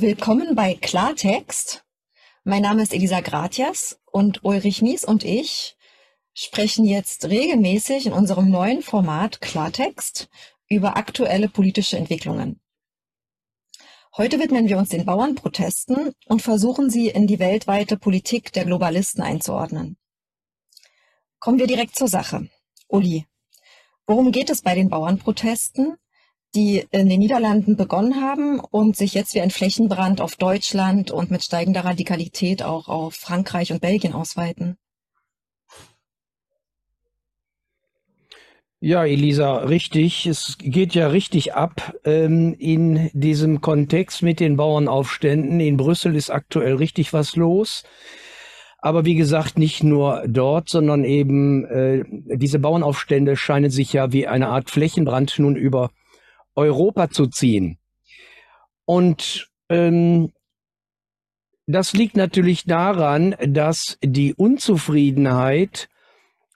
Willkommen bei Klartext. Mein Name ist Elisa Gratias und Ulrich Nies und ich sprechen jetzt regelmäßig in unserem neuen Format Klartext über aktuelle politische Entwicklungen. Heute widmen wir uns den Bauernprotesten und versuchen sie in die weltweite Politik der Globalisten einzuordnen. Kommen wir direkt zur Sache. Uli, worum geht es bei den Bauernprotesten? Die in den Niederlanden begonnen haben und sich jetzt wie ein Flächenbrand auf Deutschland und mit steigender Radikalität auch auf Frankreich und Belgien ausweiten. Ja, Elisa, richtig. Es geht ja richtig ab ähm, in diesem Kontext mit den Bauernaufständen. In Brüssel ist aktuell richtig was los. Aber wie gesagt, nicht nur dort, sondern eben äh, diese Bauernaufstände scheinen sich ja wie eine Art Flächenbrand nun über Europa zu ziehen. Und ähm, das liegt natürlich daran, dass die Unzufriedenheit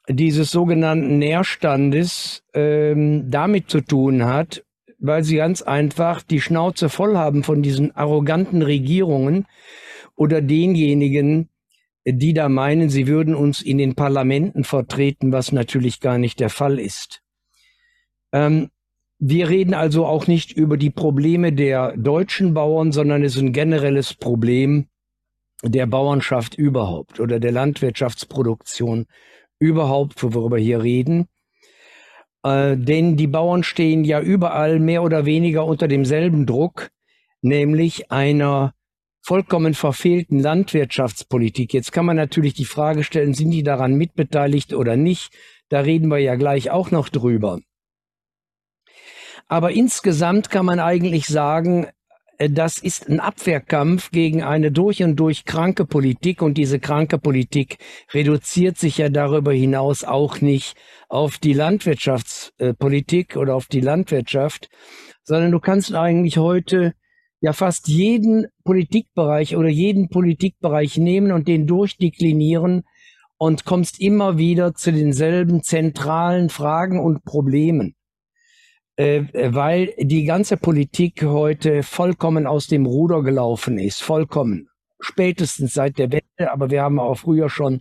dieses sogenannten Nährstandes ähm, damit zu tun hat, weil sie ganz einfach die Schnauze voll haben von diesen arroganten Regierungen oder denjenigen, die da meinen, sie würden uns in den Parlamenten vertreten, was natürlich gar nicht der Fall ist. Ähm, wir reden also auch nicht über die Probleme der deutschen Bauern, sondern es ist ein generelles Problem der Bauernschaft überhaupt oder der Landwirtschaftsproduktion überhaupt, worüber wir hier reden. Äh, denn die Bauern stehen ja überall mehr oder weniger unter demselben Druck, nämlich einer vollkommen verfehlten Landwirtschaftspolitik. Jetzt kann man natürlich die Frage stellen, sind die daran mitbeteiligt oder nicht? Da reden wir ja gleich auch noch drüber. Aber insgesamt kann man eigentlich sagen, äh, das ist ein Abwehrkampf gegen eine durch und durch kranke Politik und diese kranke Politik reduziert sich ja darüber hinaus auch nicht auf die Landwirtschaftspolitik oder auf die Landwirtschaft, sondern du kannst eigentlich heute ja fast jeden Politikbereich oder jeden Politikbereich nehmen und den durchdeklinieren und kommst immer wieder zu denselben zentralen Fragen und Problemen. Äh, weil die ganze Politik heute vollkommen aus dem Ruder gelaufen ist, vollkommen. Spätestens seit der Wende, aber wir haben auch früher schon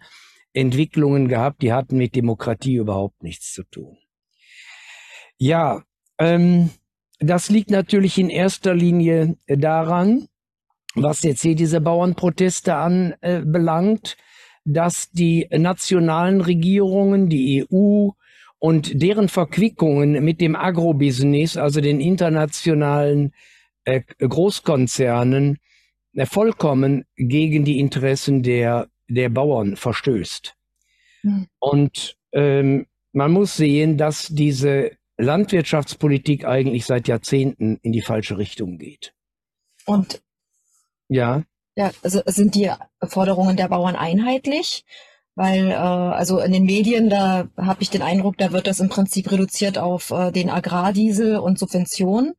Entwicklungen gehabt, die hatten mit Demokratie überhaupt nichts zu tun. Ja, ähm, das liegt natürlich in erster Linie daran, was jetzt hier diese Bauernproteste anbelangt, äh, dass die nationalen Regierungen, die EU, und deren Verquickungen mit dem Agrobusiness, also den internationalen äh, Großkonzernen, äh, vollkommen gegen die Interessen der, der Bauern verstößt. Mhm. Und ähm, man muss sehen, dass diese Landwirtschaftspolitik eigentlich seit Jahrzehnten in die falsche Richtung geht. Und ja. Ja, also sind die Forderungen der Bauern einheitlich? Weil äh, also in den Medien, da habe ich den Eindruck, da wird das im Prinzip reduziert auf äh, den Agrardiesel und Subventionen.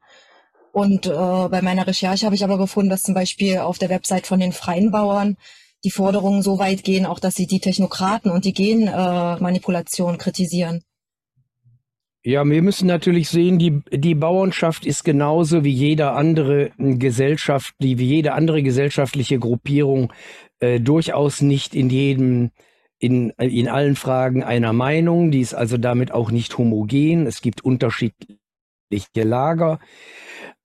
Und äh, bei meiner Recherche habe ich aber gefunden, dass zum Beispiel auf der Website von den Freien Bauern die Forderungen so weit gehen, auch dass sie die Technokraten und die Genmanipulation äh, kritisieren. Ja, wir müssen natürlich sehen, die, die Bauernschaft ist genauso wie jede andere Gesellschaft, wie jede andere gesellschaftliche Gruppierung äh, durchaus nicht in jedem in, in allen Fragen einer Meinung. Die ist also damit auch nicht homogen. Es gibt unterschiedliche Lager.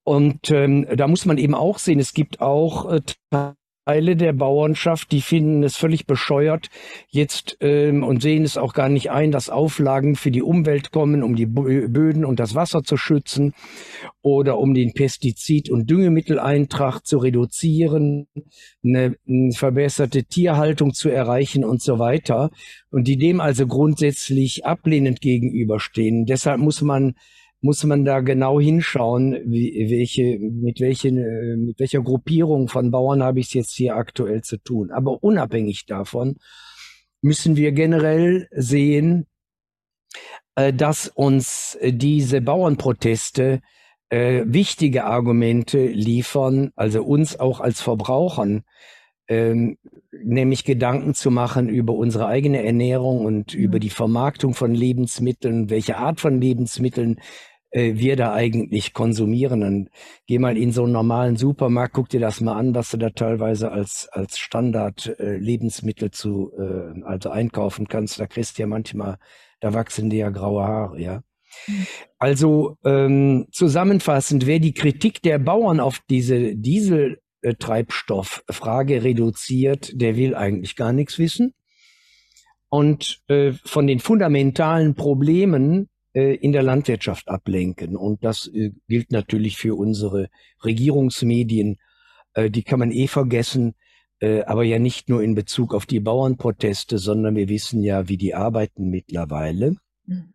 Und ähm, da muss man eben auch sehen, es gibt auch äh, Teile der Bauernschaft, die finden es völlig bescheuert jetzt ähm, und sehen es auch gar nicht ein, dass Auflagen für die Umwelt kommen, um die Böden und das Wasser zu schützen oder um den Pestizid- und Düngemitteleintrag zu reduzieren, eine, eine verbesserte Tierhaltung zu erreichen und so weiter. Und die dem also grundsätzlich ablehnend gegenüberstehen. Deshalb muss man muss man da genau hinschauen, wie, welche, mit, welchen, äh, mit welcher Gruppierung von Bauern habe ich es jetzt hier aktuell zu tun. Aber unabhängig davon müssen wir generell sehen, äh, dass uns diese Bauernproteste äh, wichtige Argumente liefern, also uns auch als Verbrauchern, ähm, nämlich Gedanken zu machen über unsere eigene Ernährung und mhm. über die Vermarktung von Lebensmitteln, welche Art von Lebensmitteln äh, wir da eigentlich konsumieren. Dann geh mal in so einen normalen Supermarkt, guck dir das mal an, was du da teilweise als, als Standard äh, Lebensmittel zu, äh, also einkaufen kannst. Da kriegst du ja manchmal, da wachsen dir ja graue Haare, ja. Mhm. Also ähm, zusammenfassend, wer die Kritik der Bauern auf diese Dieseltreibstofffrage reduziert, der will eigentlich gar nichts wissen. Und äh, von den fundamentalen Problemen äh, in der Landwirtschaft ablenken. Und das äh, gilt natürlich für unsere Regierungsmedien. Äh, die kann man eh vergessen, aber ja nicht nur in Bezug auf die Bauernproteste, sondern wir wissen ja, wie die arbeiten mittlerweile. Mhm.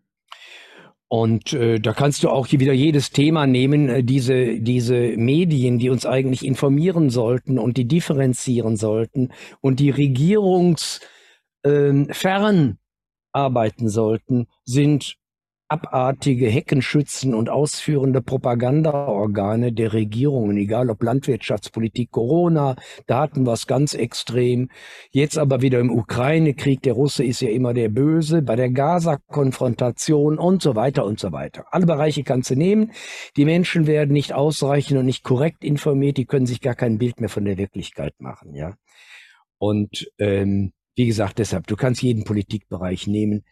Und äh, da kannst du auch hier wieder jedes Thema nehmen, äh, diese, diese Medien, die uns eigentlich informieren sollten und die differenzieren sollten und die regierungsfern ähm, arbeiten sollten, sind abartige Heckenschützen und ausführende Propagandaorgane der Regierungen, egal ob Landwirtschaftspolitik, Corona, da hatten wir es ganz extrem. Jetzt aber wieder im Ukraine-Krieg, der Russe ist ja immer der Böse, bei der Gaza-Konfrontation und so weiter und so weiter. Alle Bereiche kannst du nehmen. Die Menschen werden nicht ausreichend und nicht korrekt informiert, die können sich gar kein Bild mehr von der Wirklichkeit machen, ja. Und ähm, wie gesagt, deshalb, du kannst jeden Politikbereich nehmen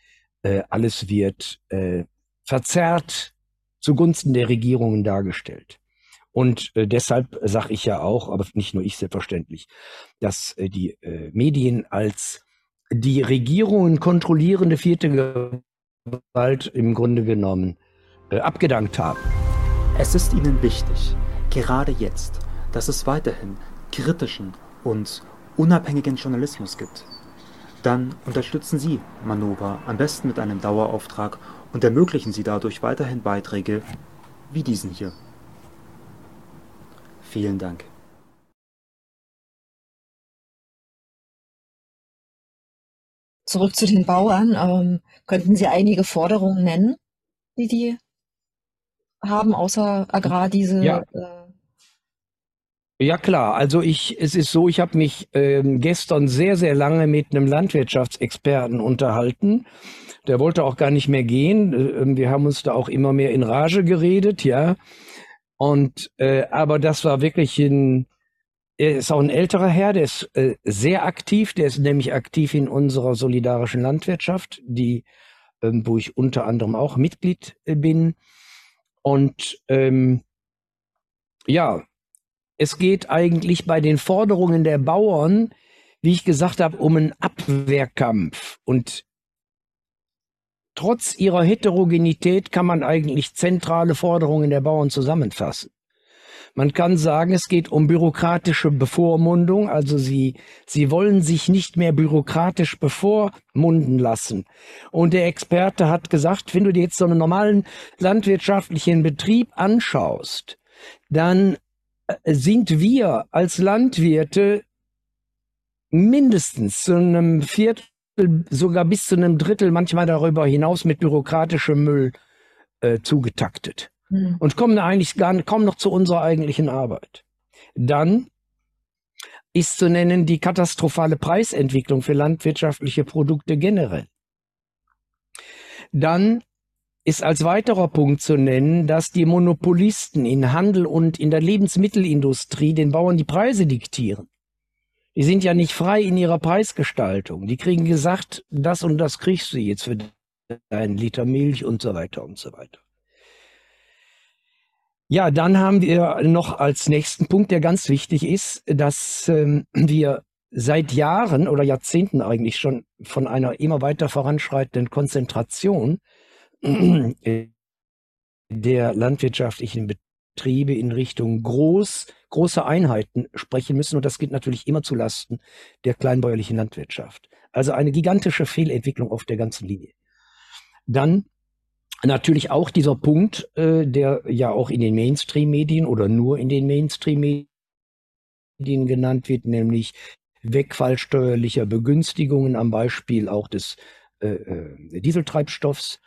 äh, alles wird äh, verzerrt zugunsten der Regierungen dargestellt. Und äh, deshalb sage ich ja auch, aber nicht nur ich selbstverständlich, dass äh, die äh, Medien als die Regierungen kontrollierende vierte Gewalt im Grunde genommen äh, abgedankt haben. Es ist ihnen wichtig, gerade jetzt, dass es weiterhin kritischen und unabhängigen Journalismus gibt. Dann unterstützen Sie Manova am besten mit einem Dauerauftrag und ermöglichen Sie dadurch weiterhin Beiträge wie diesen hier. Vielen Dank. Zurück zu den Bauern. Ähm, könnten Sie einige Forderungen nennen, die die haben, außer Agrardiesel? Ja. Äh, ja klar, also ich, es ist so, ich habe mich ähm, gestern sehr, sehr lange mit einem Landwirtschaftsexperten unterhalten. Der wollte auch gar nicht mehr gehen. Äh, wir haben uns da auch immer mehr in Rage geredet, ja. Und äh, aber das war wirklich ein, er ist auch ein älterer Herr, der ist äh, sehr aktiv, der ist nämlich aktiv in unserer solidarischen Landwirtschaft, die, ähm, wo ich unter anderem auch Mitglied äh, bin. Und ähm, ja, es geht eigentlich bei den Forderungen der Bauern, wie ich gesagt habe, um einen Abwehrkampf. Und trotz ihrer Heterogenität kann man eigentlich zentrale Forderungen der Bauern zusammenfassen. Man kann sagen, es geht um bürokratische Bevormundung, also sie, sie wollen sich nicht mehr bürokratisch bevormunden lassen. Und der Experte hat gesagt, wenn du dir jetzt so einen normalen landwirtschaftlichen Betrieb anschaust, dann sind wir als Landwirte mindestens zu einem Viertel, sogar bis zu einem Drittel, manchmal darüber hinaus mit bürokratischem Müll äh, zugetaktet mhm. und kommen eigentlich gar kaum noch zu unserer eigentlichen Arbeit. Dann ist zu nennen die katastrophale Preisentwicklung für landwirtschaftliche Produkte generell. Dann ist als weiterer Punkt zu nennen, dass die Monopolisten in Handel und in der Lebensmittelindustrie den Bauern die Preise diktieren. Die sind ja nicht frei in ihrer Preisgestaltung. Die kriegen gesagt, das und das kriegst du jetzt für einen Liter Milch und so weiter und so weiter. Ja, dann haben wir noch als nächsten Punkt, der ganz wichtig ist, dass ähm, wir seit Jahren oder Jahrzehnten eigentlich schon von einer immer weiter voranschreitenden Konzentration der landwirtschaftlichen Betriebe in Richtung groß, große Einheiten sprechen müssen. Und das geht natürlich immer zu Lasten der kleinbäuerlichen Landwirtschaft. Also eine gigantische Fehlentwicklung auf der ganzen Linie. Dann natürlich auch dieser Punkt, äh, der ja auch in den Mainstream-Medien oder nur in den Mainstream-Medien genannt wird, nämlich Wegfall steuerlicher Begünstigungen am Beispiel auch des äh, äh Dieseltreibstoffs.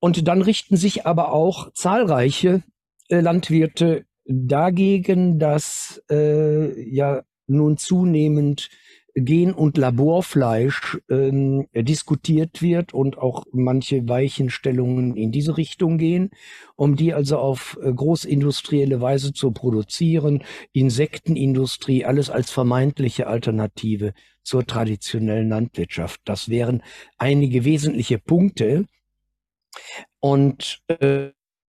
Und dann richten sich aber auch zahlreiche äh, Landwirte dagegen, dass äh, ja nun zunehmend Gen- und Laborfleisch ähm, diskutiert wird und auch manche Weichenstellungen in diese Richtung gehen, um die also auf äh, großindustrielle Weise zu produzieren, Insektenindustrie, alles als vermeintliche Alternative zur traditionellen Landwirtschaft. Das wären einige wesentliche Punkte. Und äh,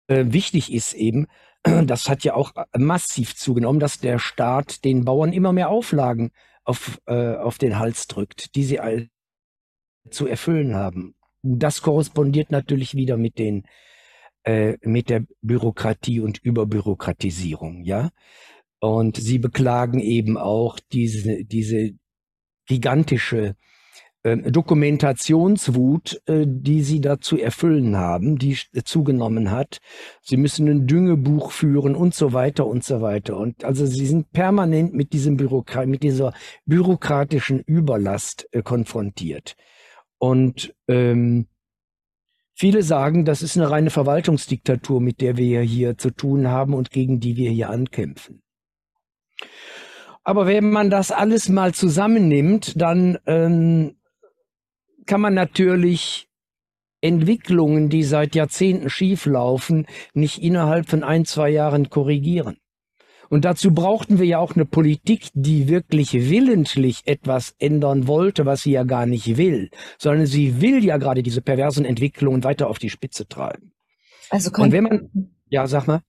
äh wichtig ist eben, das hat ja auch massiv zugenommen, dass der Staat den Bauern immer mehr Auflagen auf, äh, auf den Hals drückt, die sie all zu erfüllen haben. Das korrespondiert natürlich wieder mit den äh, mit der Bürokratie und Überbürokratisierung, ja. Und sie beklagen eben auch diese diese gigantische Dokumentationswut, äh, die sie da zu erfüllen haben, die zugenommen hat. Sie müssen ein Düngebuch führen und so weiter und so weiter. Und also sie sind permanent mit diesem Bürokrat mit dieser bürokratischen Überlast äh, konfrontiert. Und ähm, viele sagen, das ist eine reine Verwaltungsdiktatur, mit der wir hier zu tun haben und gegen die wir hier ankämpfen. Aber wenn man das alles mal zusammennimmt, dann ähm, kann man natürlich Entwicklungen, die seit Jahrzehnten schieflaufen, nicht innerhalb von ein, zwei Jahren korrigieren. Und dazu brauchten wir ja auch eine Politik, die wirklich willentlich etwas ändern wollte, was sie ja gar nicht will, sondern sie will ja gerade diese perversen Entwicklungen weiter auf die Spitze treiben. Also Und wenn man, ja, sag mal.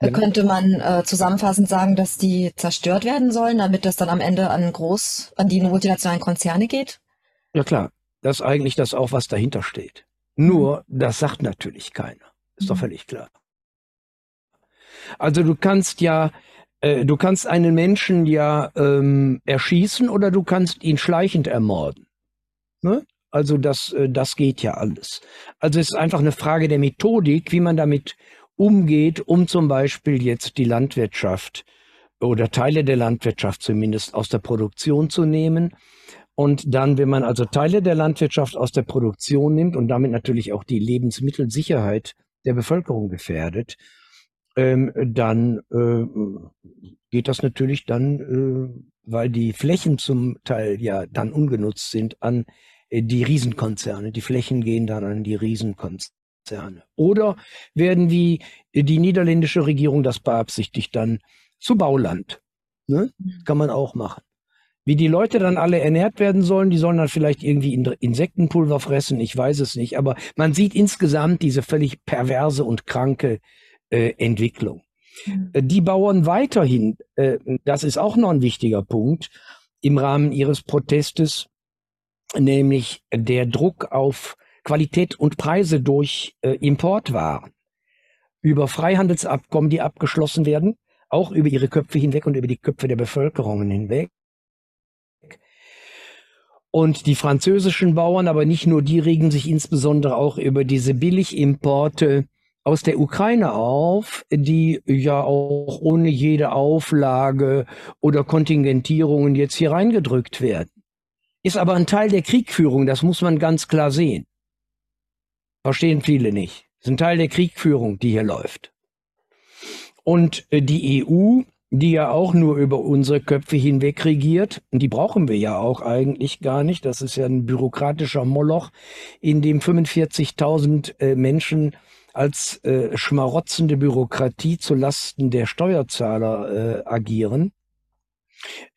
Äh, könnte man äh, zusammenfassend sagen, dass die zerstört werden sollen, damit das dann am Ende an groß, an die multinationalen Konzerne geht? Ja klar, das ist eigentlich das auch, was dahinter steht. Nur, mhm. das sagt natürlich keiner. Ist doch mhm. völlig klar. Also du kannst ja, äh, du kannst einen Menschen ja ähm, erschießen oder du kannst ihn schleichend ermorden. Ne? Also das, äh, das geht ja alles. Also es ist einfach eine Frage der Methodik, wie man damit umgeht, um zum Beispiel jetzt die Landwirtschaft oder Teile der Landwirtschaft zumindest aus der Produktion zu nehmen und dann, wenn man also Teile der Landwirtschaft aus der Produktion nimmt und damit natürlich auch die Lebensmittelsicherheit der Bevölkerung gefährdet, ähm, dann äh, geht das natürlich dann, äh, weil die Flächen zum Teil ja dann ungenutzt sind, an äh, die Riesenkonzerne. Die Flächen gehen dann an die Riesenkonzerne. Oder werden wie die niederländische Regierung das beabsichtigt dann zu Bauland. Ne? Mhm. Kann man auch machen. Wie die Leute dann alle ernährt werden sollen, die sollen dann vielleicht irgendwie Insektenpulver fressen, ich weiß es nicht. Aber man sieht insgesamt diese völlig perverse und kranke äh, Entwicklung. Mhm. Äh, die Bauern weiterhin, äh, das ist auch noch ein wichtiger Punkt, im Rahmen ihres Protestes, nämlich der Druck auf Qualität und Preise durch äh, Importwaren. Über Freihandelsabkommen, die abgeschlossen werden, auch über ihre Köpfe hinweg und über die Köpfe der Bevölkerungen hinweg. Und die französischen Bauern, aber nicht nur die, regen sich insbesondere auch über diese Billigimporte aus der Ukraine auf, die ja auch ohne jede Auflage oder Kontingentierungen jetzt hier reingedrückt werden. Ist aber ein Teil der Kriegführung, das muss man ganz klar sehen. Verstehen viele nicht. Ist ein Teil der Kriegführung, die hier läuft. Und äh, die EU die ja auch nur über unsere Köpfe hinweg regiert. Und die brauchen wir ja auch eigentlich gar nicht. Das ist ja ein bürokratischer Moloch, in dem 45.000 äh, Menschen als äh, schmarotzende Bürokratie zu Lasten der Steuerzahler äh, agieren.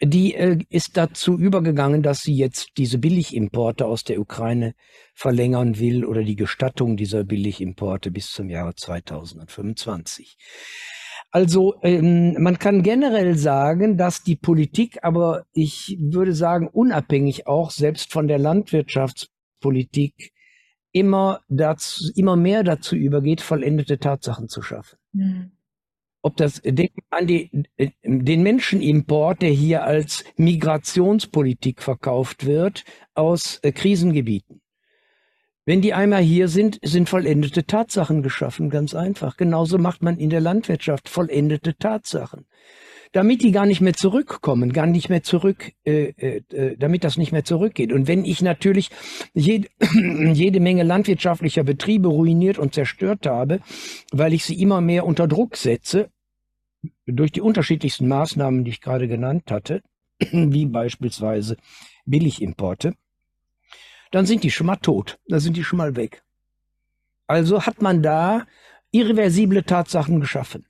Die äh, ist dazu übergegangen, dass sie jetzt diese Billigimporte aus der Ukraine verlängern will oder die Gestattung dieser Billigimporte bis zum Jahre 2025. Also ähm, man kann generell sagen, dass die Politik, aber ich würde sagen unabhängig auch selbst von der Landwirtschaftspolitik immer dazu, immer mehr dazu übergeht, vollendete Tatsachen zu schaffen. Mhm. Ob das an die, den Menschenimport, der hier als Migrationspolitik verkauft wird aus äh, Krisengebieten. Wenn die einmal hier sind, sind vollendete Tatsachen geschaffen, ganz einfach. Genauso macht man in der Landwirtschaft vollendete Tatsachen. Damit die gar nicht mehr zurückkommen, gar nicht mehr zurück, äh, äh, äh damit das nicht mehr zurückgeht. Und wenn ich natürlich jede, jede Menge landwirtschaftlicher Betriebe ruiniert und zerstört habe, weil ich sie immer mehr unter Druck setze, durch die unterschiedlichsten Maßnahmen, die ich gerade genannt hatte, wie beispielsweise Billigimporte, dann sind die schon mal tot, dann sind die schon mal weg. Also hat man da irreversible Tatsachen geschaffen.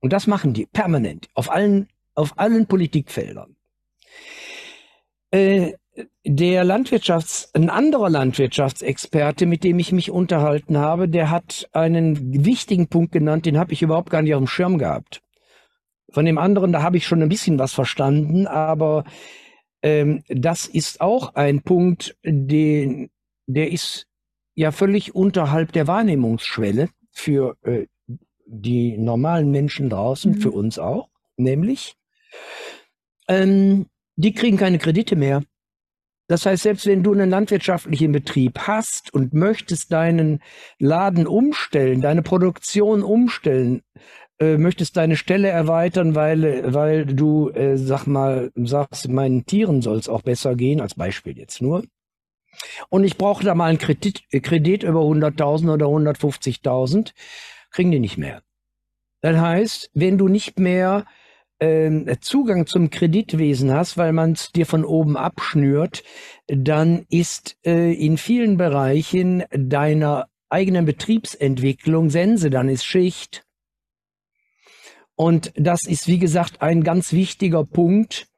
Und das machen die permanent auf allen, auf allen Politikfeldern. Äh, der Landwirtschafts, ein anderer Landwirtschaftsexperte, mit dem ich mich unterhalten habe, der hat einen wichtigen Punkt genannt, den habe ich überhaupt gar nicht auf dem Schirm gehabt. Von dem anderen, da habe ich schon ein bisschen was verstanden, aber ähm, das ist auch ein Punkt, den, der ist ja völlig unterhalb der Wahrnehmungsschwelle für äh, die normalen Menschen draußen, mhm. für uns auch, nämlich, ähm, die kriegen keine Kredite mehr. Das heißt, selbst wenn du einen landwirtschaftlichen Betrieb hast und möchtest deinen Laden umstellen, deine Produktion umstellen, äh, möchtest deine Stelle erweitern, weil, weil du, äh, sag mal, sagst, meinen Tieren soll es auch besser gehen, als Beispiel jetzt nur. Und ich brauche da mal einen Kredit, Kredit über 100.000 oder 150.000, kriegen die nicht mehr. Das heißt, wenn du nicht mehr ähm, Zugang zum Kreditwesen hast, weil man es dir von oben abschnürt, dann ist äh, in vielen Bereichen deiner eigenen Betriebsentwicklung Sense, dann ist Schicht. Und das ist, wie gesagt, ein ganz wichtiger Punkt,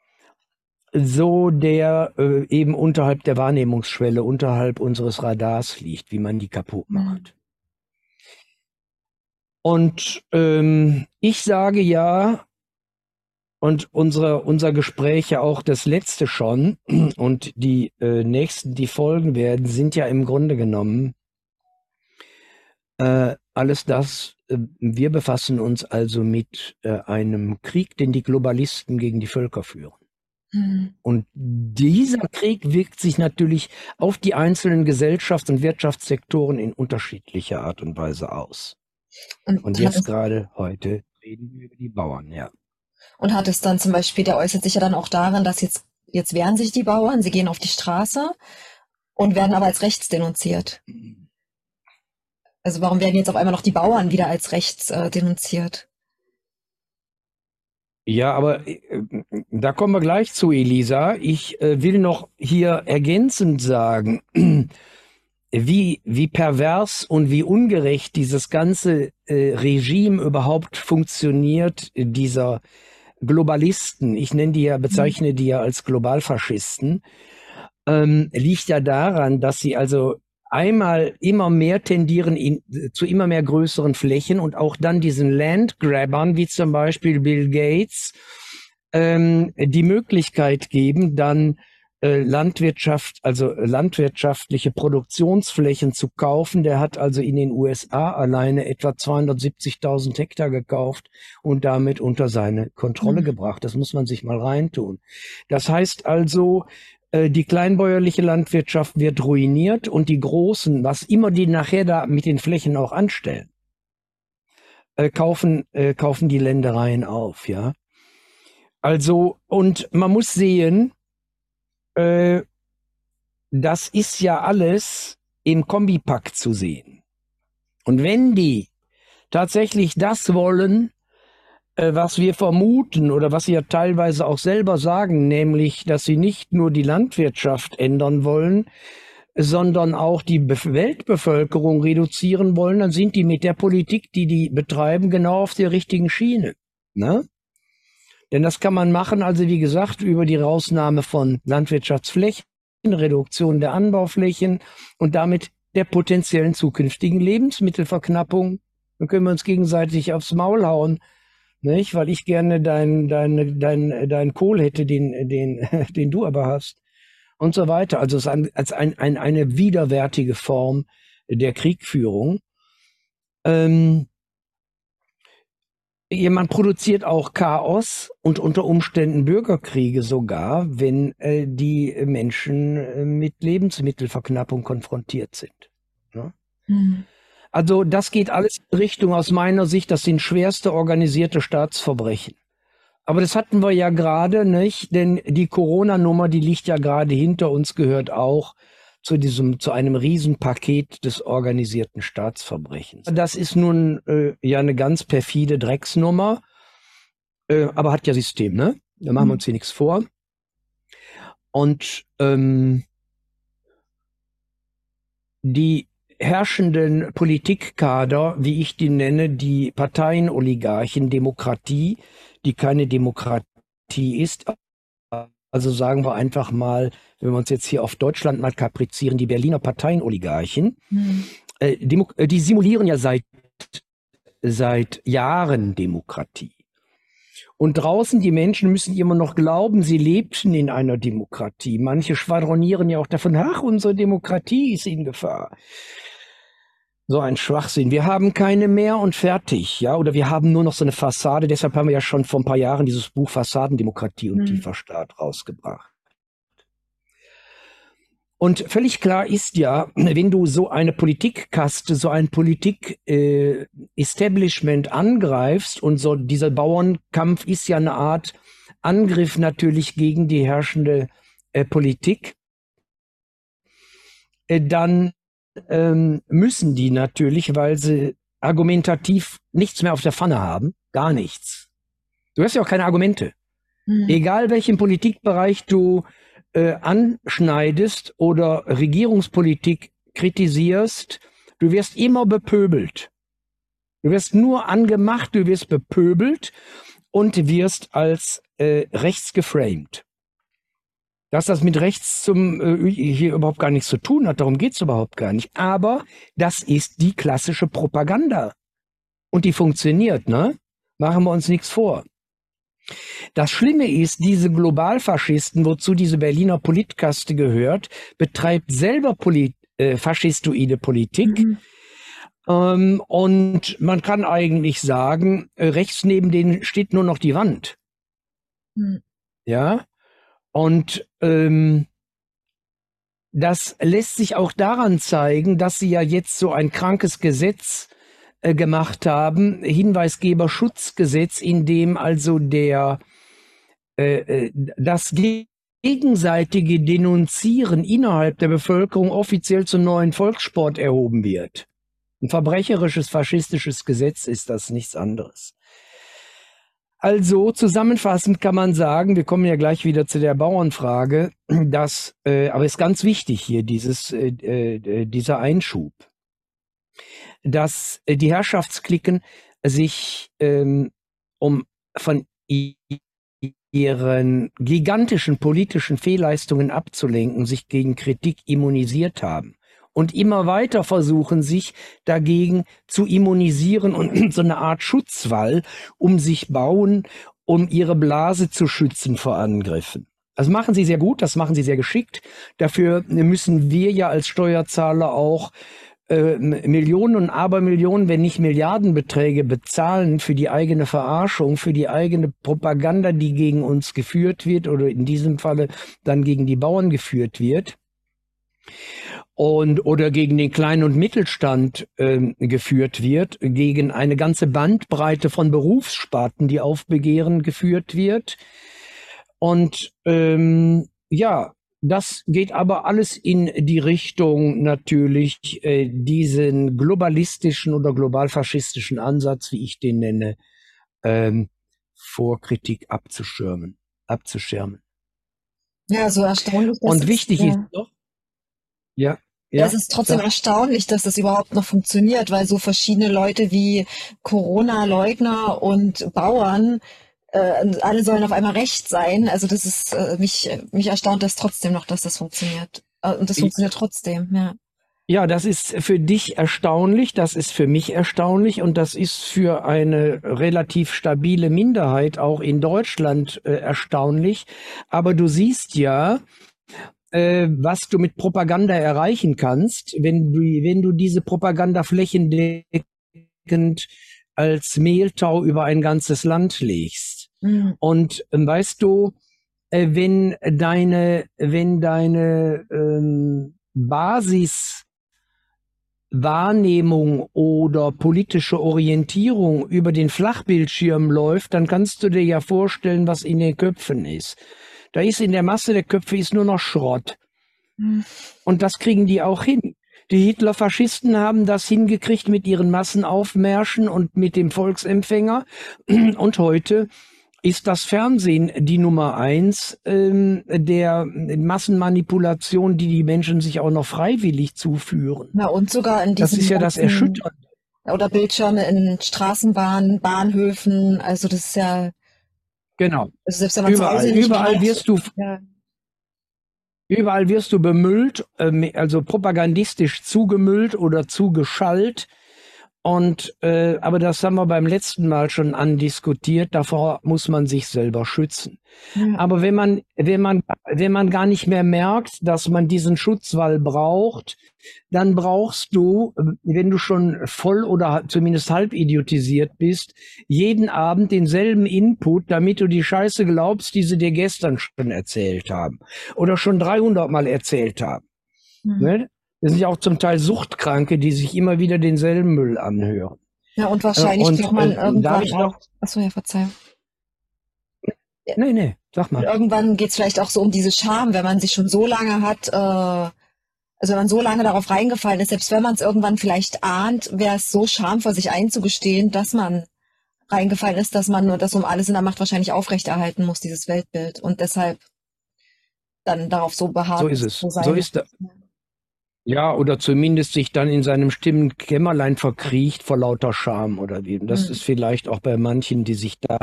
so der äh, eben unterhalb der Wahrnehmungsschwelle, unterhalb unseres Radars liegt, wie man die kaputt mhm. macht. Und ähm, ich sage ja, und unsere, unser Gespräch ja auch das letzte schon und die äh, nächsten, die folgen werden, sind ja im Grunde genommen äh, alles das. Äh, wir befassen uns also mit äh, einem Krieg, den die Globalisten gegen die Völker führen. Mhm. Und dieser Krieg wirkt sich natürlich auf die einzelnen Gesellschafts- und Wirtschaftssektoren in unterschiedlicher Art und Weise aus. Und, und jetzt gerade heute reden wir über die Bauern, ja. Und hat es dann zum Beispiel, der äußert sich ja dann auch darin, dass jetzt, jetzt wehren sich die Bauern, sie gehen auf die Straße und werden aber als rechts denunziert. Also warum werden jetzt auf einmal noch die Bauern wieder als rechts äh, denunziert? Ja, aber äh, da kommen wir gleich zu, Elisa. Ich äh, will noch hier ergänzend sagen, wie, wie pervers und wie ungerecht dieses ganze äh, Regime überhaupt funktioniert, dieser Globalisten, ich nenne die ja, bezeichne die ja als Globalfaschisten, ähm, liegt ja daran, dass sie also einmal immer mehr tendieren in, zu immer mehr größeren Flächen und auch dann diesen Landgrabbern, wie zum Beispiel Bill Gates, ähm, die Möglichkeit geben, dann äh, Landwirtschaft, also landwirtschaftliche Produktionsflächen zu kaufen. Der hat also in den USA alleine etwa 270.000 Hektar gekauft und damit unter seine Kontrolle mhm. gebracht. Das muss man sich mal reintun. Das heißt also, äh, die kleinbäuerliche Landwirtschaft wird ruiniert und die großen, was immer die nachher da mit den Flächen auch anstellen, äh, kaufen, äh, kaufen die Ländereien auf, ja. Also, und man muss sehen, äh, das ist ja alles im Kombipack zu sehen. Und wenn die tatsächlich das wollen, äh, was wir vermuten oder was sie ja teilweise auch selber sagen, nämlich, dass sie nicht nur die Landwirtschaft ändern wollen, sondern auch die Be Weltbevölkerung reduzieren wollen, dann sind die mit der Politik, die die betreiben, genau auf der richtigen Schiene. Ne? Denn das kann man machen, also wie gesagt, über die Rausnahme von Landwirtschaftsflächen, Reduktion der Anbauflächen und damit der potenziellen zukünftigen Lebensmittelverknappung. Dann können wir uns gegenseitig aufs Maul hauen, nicht? Weil ich gerne dein, dein, dein, dein Kohl hätte, den, den, den du aber hast. Und so weiter. Also es ist ein, als ein, ein, eine widerwärtige Form der Kriegführung. Ähm, Jemand produziert auch Chaos und unter Umständen Bürgerkriege sogar, wenn äh, die Menschen äh, mit Lebensmittelverknappung konfrontiert sind. Ne? Mhm. Also das geht alles in Richtung aus meiner Sicht, das sind schwerste organisierte Staatsverbrechen. Aber das hatten wir ja gerade nicht, denn die Corona-Nummer, die liegt ja gerade hinter uns, gehört auch zu diesem, zu einem Riesenpaket des organisierten Staatsverbrechens. Das ist nun äh, ja eine ganz perfide Drecksnummer, äh, aber hat ja System, ne? Da machen wir uns hier nichts vor. Und ähm, die herrschenden Politikkader, wie ich die nenne, die Parteienoligarchen, Demokratie, die keine Demokratie ist, also sagen wir einfach mal, wenn wir uns jetzt hier auf Deutschland mal kaprizieren, die Berliner Parteienoligarchen, hm. äh, äh die simulieren ja seit, seit Jahren Demokratie. Und draußen die Menschen müssen immer noch glauben, sie lebten in einer Demokratie. Manche schwadronieren ja auch davon, ach, unsere Demokratie ist in Gefahr. So ein Schwachsinn. Wir haben keine mehr und fertig, ja, oder wir haben nur noch so eine Fassade. Deshalb haben wir ja schon vor ein paar Jahren dieses Buch Fassadendemokratie und mhm. tiefer Staat rausgebracht. Und völlig klar ist ja, wenn du so eine Politikkaste, so ein Politik-Establishment äh, angreifst und so dieser Bauernkampf ist ja eine Art Angriff natürlich gegen die herrschende äh, Politik, äh, dann ähm, müssen die natürlich, weil sie argumentativ nichts mehr auf der Pfanne haben, gar nichts. Du hast ja auch keine Argumente. Mhm. Egal welchen Politikbereich du äh, anschneidest oder Regierungspolitik kritisierst, du wirst immer bepöbelt. Du wirst nur angemacht, du wirst bepöbelt und wirst als äh, rechts geframed. Dass das mit rechts zum äh, hier überhaupt gar nichts zu tun hat, darum geht's überhaupt gar nicht. Aber das ist die klassische Propaganda. Und die funktioniert, ne? Machen wir uns nichts vor. Das Schlimme ist, diese Globalfaschisten, wozu diese Berliner Politkaste gehört, betreibt selber Polit äh, faschistoide Politik. Mhm. Ähm, und man kann eigentlich sagen, äh, rechts neben denen steht nur noch die Wand. Mhm. Ja. Und ähm, das lässt sich auch daran zeigen, dass sie ja jetzt so ein krankes Gesetz äh, gemacht haben, Hinweisgeberschutzgesetz, in dem also der äh, äh, das gegenseitige Denunzieren innerhalb der Bevölkerung offiziell zum neuen Volkssport erhoben wird. Ein verbrecherisches, faschistisches Gesetz ist das nichts anderes. Also zusammenfassend kann man sagen, wir kommen ja gleich wieder zu der Bauernfrage, dass, äh, aber ist ganz wichtig hier dieses, äh, äh, dieser Einschub dass äh, die Herrschaftsklicken sich ähm, um von ihren gigantischen politischen Fehlleistungen abzulenken, sich gegen Kritik immunisiert haben und immer weiter versuchen, sich dagegen zu immunisieren und so eine Art Schutzwall um sich bauen, um ihre Blase zu schützen vor Angriffen. Das machen sie sehr gut, das machen sie sehr geschickt. Dafür müssen wir ja als Steuerzahler auch Millionen und Abermillionen, wenn nicht Milliardenbeträge bezahlen für die eigene Verarschung, für die eigene Propaganda, die gegen uns geführt wird oder in diesem Falle dann gegen die Bauern geführt wird und oder gegen den kleinen und Mittelstand äh, geführt wird, gegen eine ganze Bandbreite von Berufssparten, die auf Begehren geführt wird. Und ähm, ja, das geht aber alles in die Richtung natürlich äh, diesen globalistischen oder globalfaschistischen Ansatz, wie ich den nenne, ähm, vor Kritik abzuschirmen, abzuschirmen. Ja, so erstaunlich. Und wichtig ist, ist doch, ja, ja, es ist trotzdem ja. erstaunlich, dass das überhaupt noch funktioniert, weil so verschiedene Leute wie Corona-Leugner und Bauern äh, alle sollen auf einmal recht sein. Also das ist äh, mich mich erstaunt das trotzdem noch, dass das funktioniert. Äh, und das funktioniert trotzdem, ja. Ja, das ist für dich erstaunlich, das ist für mich erstaunlich und das ist für eine relativ stabile Minderheit auch in Deutschland äh, erstaunlich. Aber du siehst ja, äh, was du mit Propaganda erreichen kannst, wenn du, wenn du diese Propaganda flächendeckend als Mehltau über ein ganzes Land legst. Mhm. Und ähm, weißt du, äh, wenn deine, wenn deine ähm, Basiswahrnehmung oder politische Orientierung über den Flachbildschirm läuft, dann kannst du dir ja vorstellen, was in den Köpfen ist. Da ist in der Masse der Köpfe ist nur noch Schrott. Mhm. Und das kriegen die auch hin. Die Hitler-Faschisten haben das hingekriegt mit ihren Massenaufmärschen und mit dem Volksempfänger. Und heute ist das Fernsehen die Nummer eins ähm, der Massenmanipulation, die die Menschen sich auch noch freiwillig zuführen. Na und sogar in Das diesen ist ja das Erschütternde. oder Bildschirme in Straßenbahnen, Bahnhöfen. Also das ist ja, Genau. also selbst wenn man zu Überall, Hause nicht überall merkt, wirst du ja, Überall wirst du bemüllt, ähm, also propagandistisch zugemüllt oder zugeschallt. Und äh, aber das haben wir beim letzten Mal schon andiskutiert. Davor muss man sich selber schützen. ja. Aber wenn man, wenn man, wenn man gar nicht mehr merkt, dass man diesen Schutzwall braucht, dann brauchst du, äh, wenn du schon voll oder zumindest halb idiotisiert bist, jeden Abend denselben Input, damit du die Scheiße glaubst, die sie dir gestern schon erzählt haben oder schon 300 Mal erzählt haben. Hm. Ne? Das sind ja auch zum Teil Suchtkranke, die sich immer wieder denselben Müll anhören. ja, und wahrscheinlich und, kommt man äh, irgendwann auch, achso, ja, Verzeihung. Nee, nee, sag Und mal. irgendwann geht es vielleicht auch so um diese Scham, wenn man sich schon so lange hat, äh, also wenn man so lange darauf reingefallen ist, selbst wenn man es irgendwann vielleicht ahnt, wäre es so Scham vor sich einzugestehen, dass man reingefallen ist, dass man nur das um alles in der Macht wahrscheinlich aufrechterhalten muss, dieses Weltbild. Und deshalb dann darauf so beharrt So ist es. sein. So ist es. Ja, oder zumindest sich dann in seinem Stimmenkämmerlein verkriecht vor lauter Scham oder wie. Das Mhm. ist vielleicht auch bei manchen, die sich da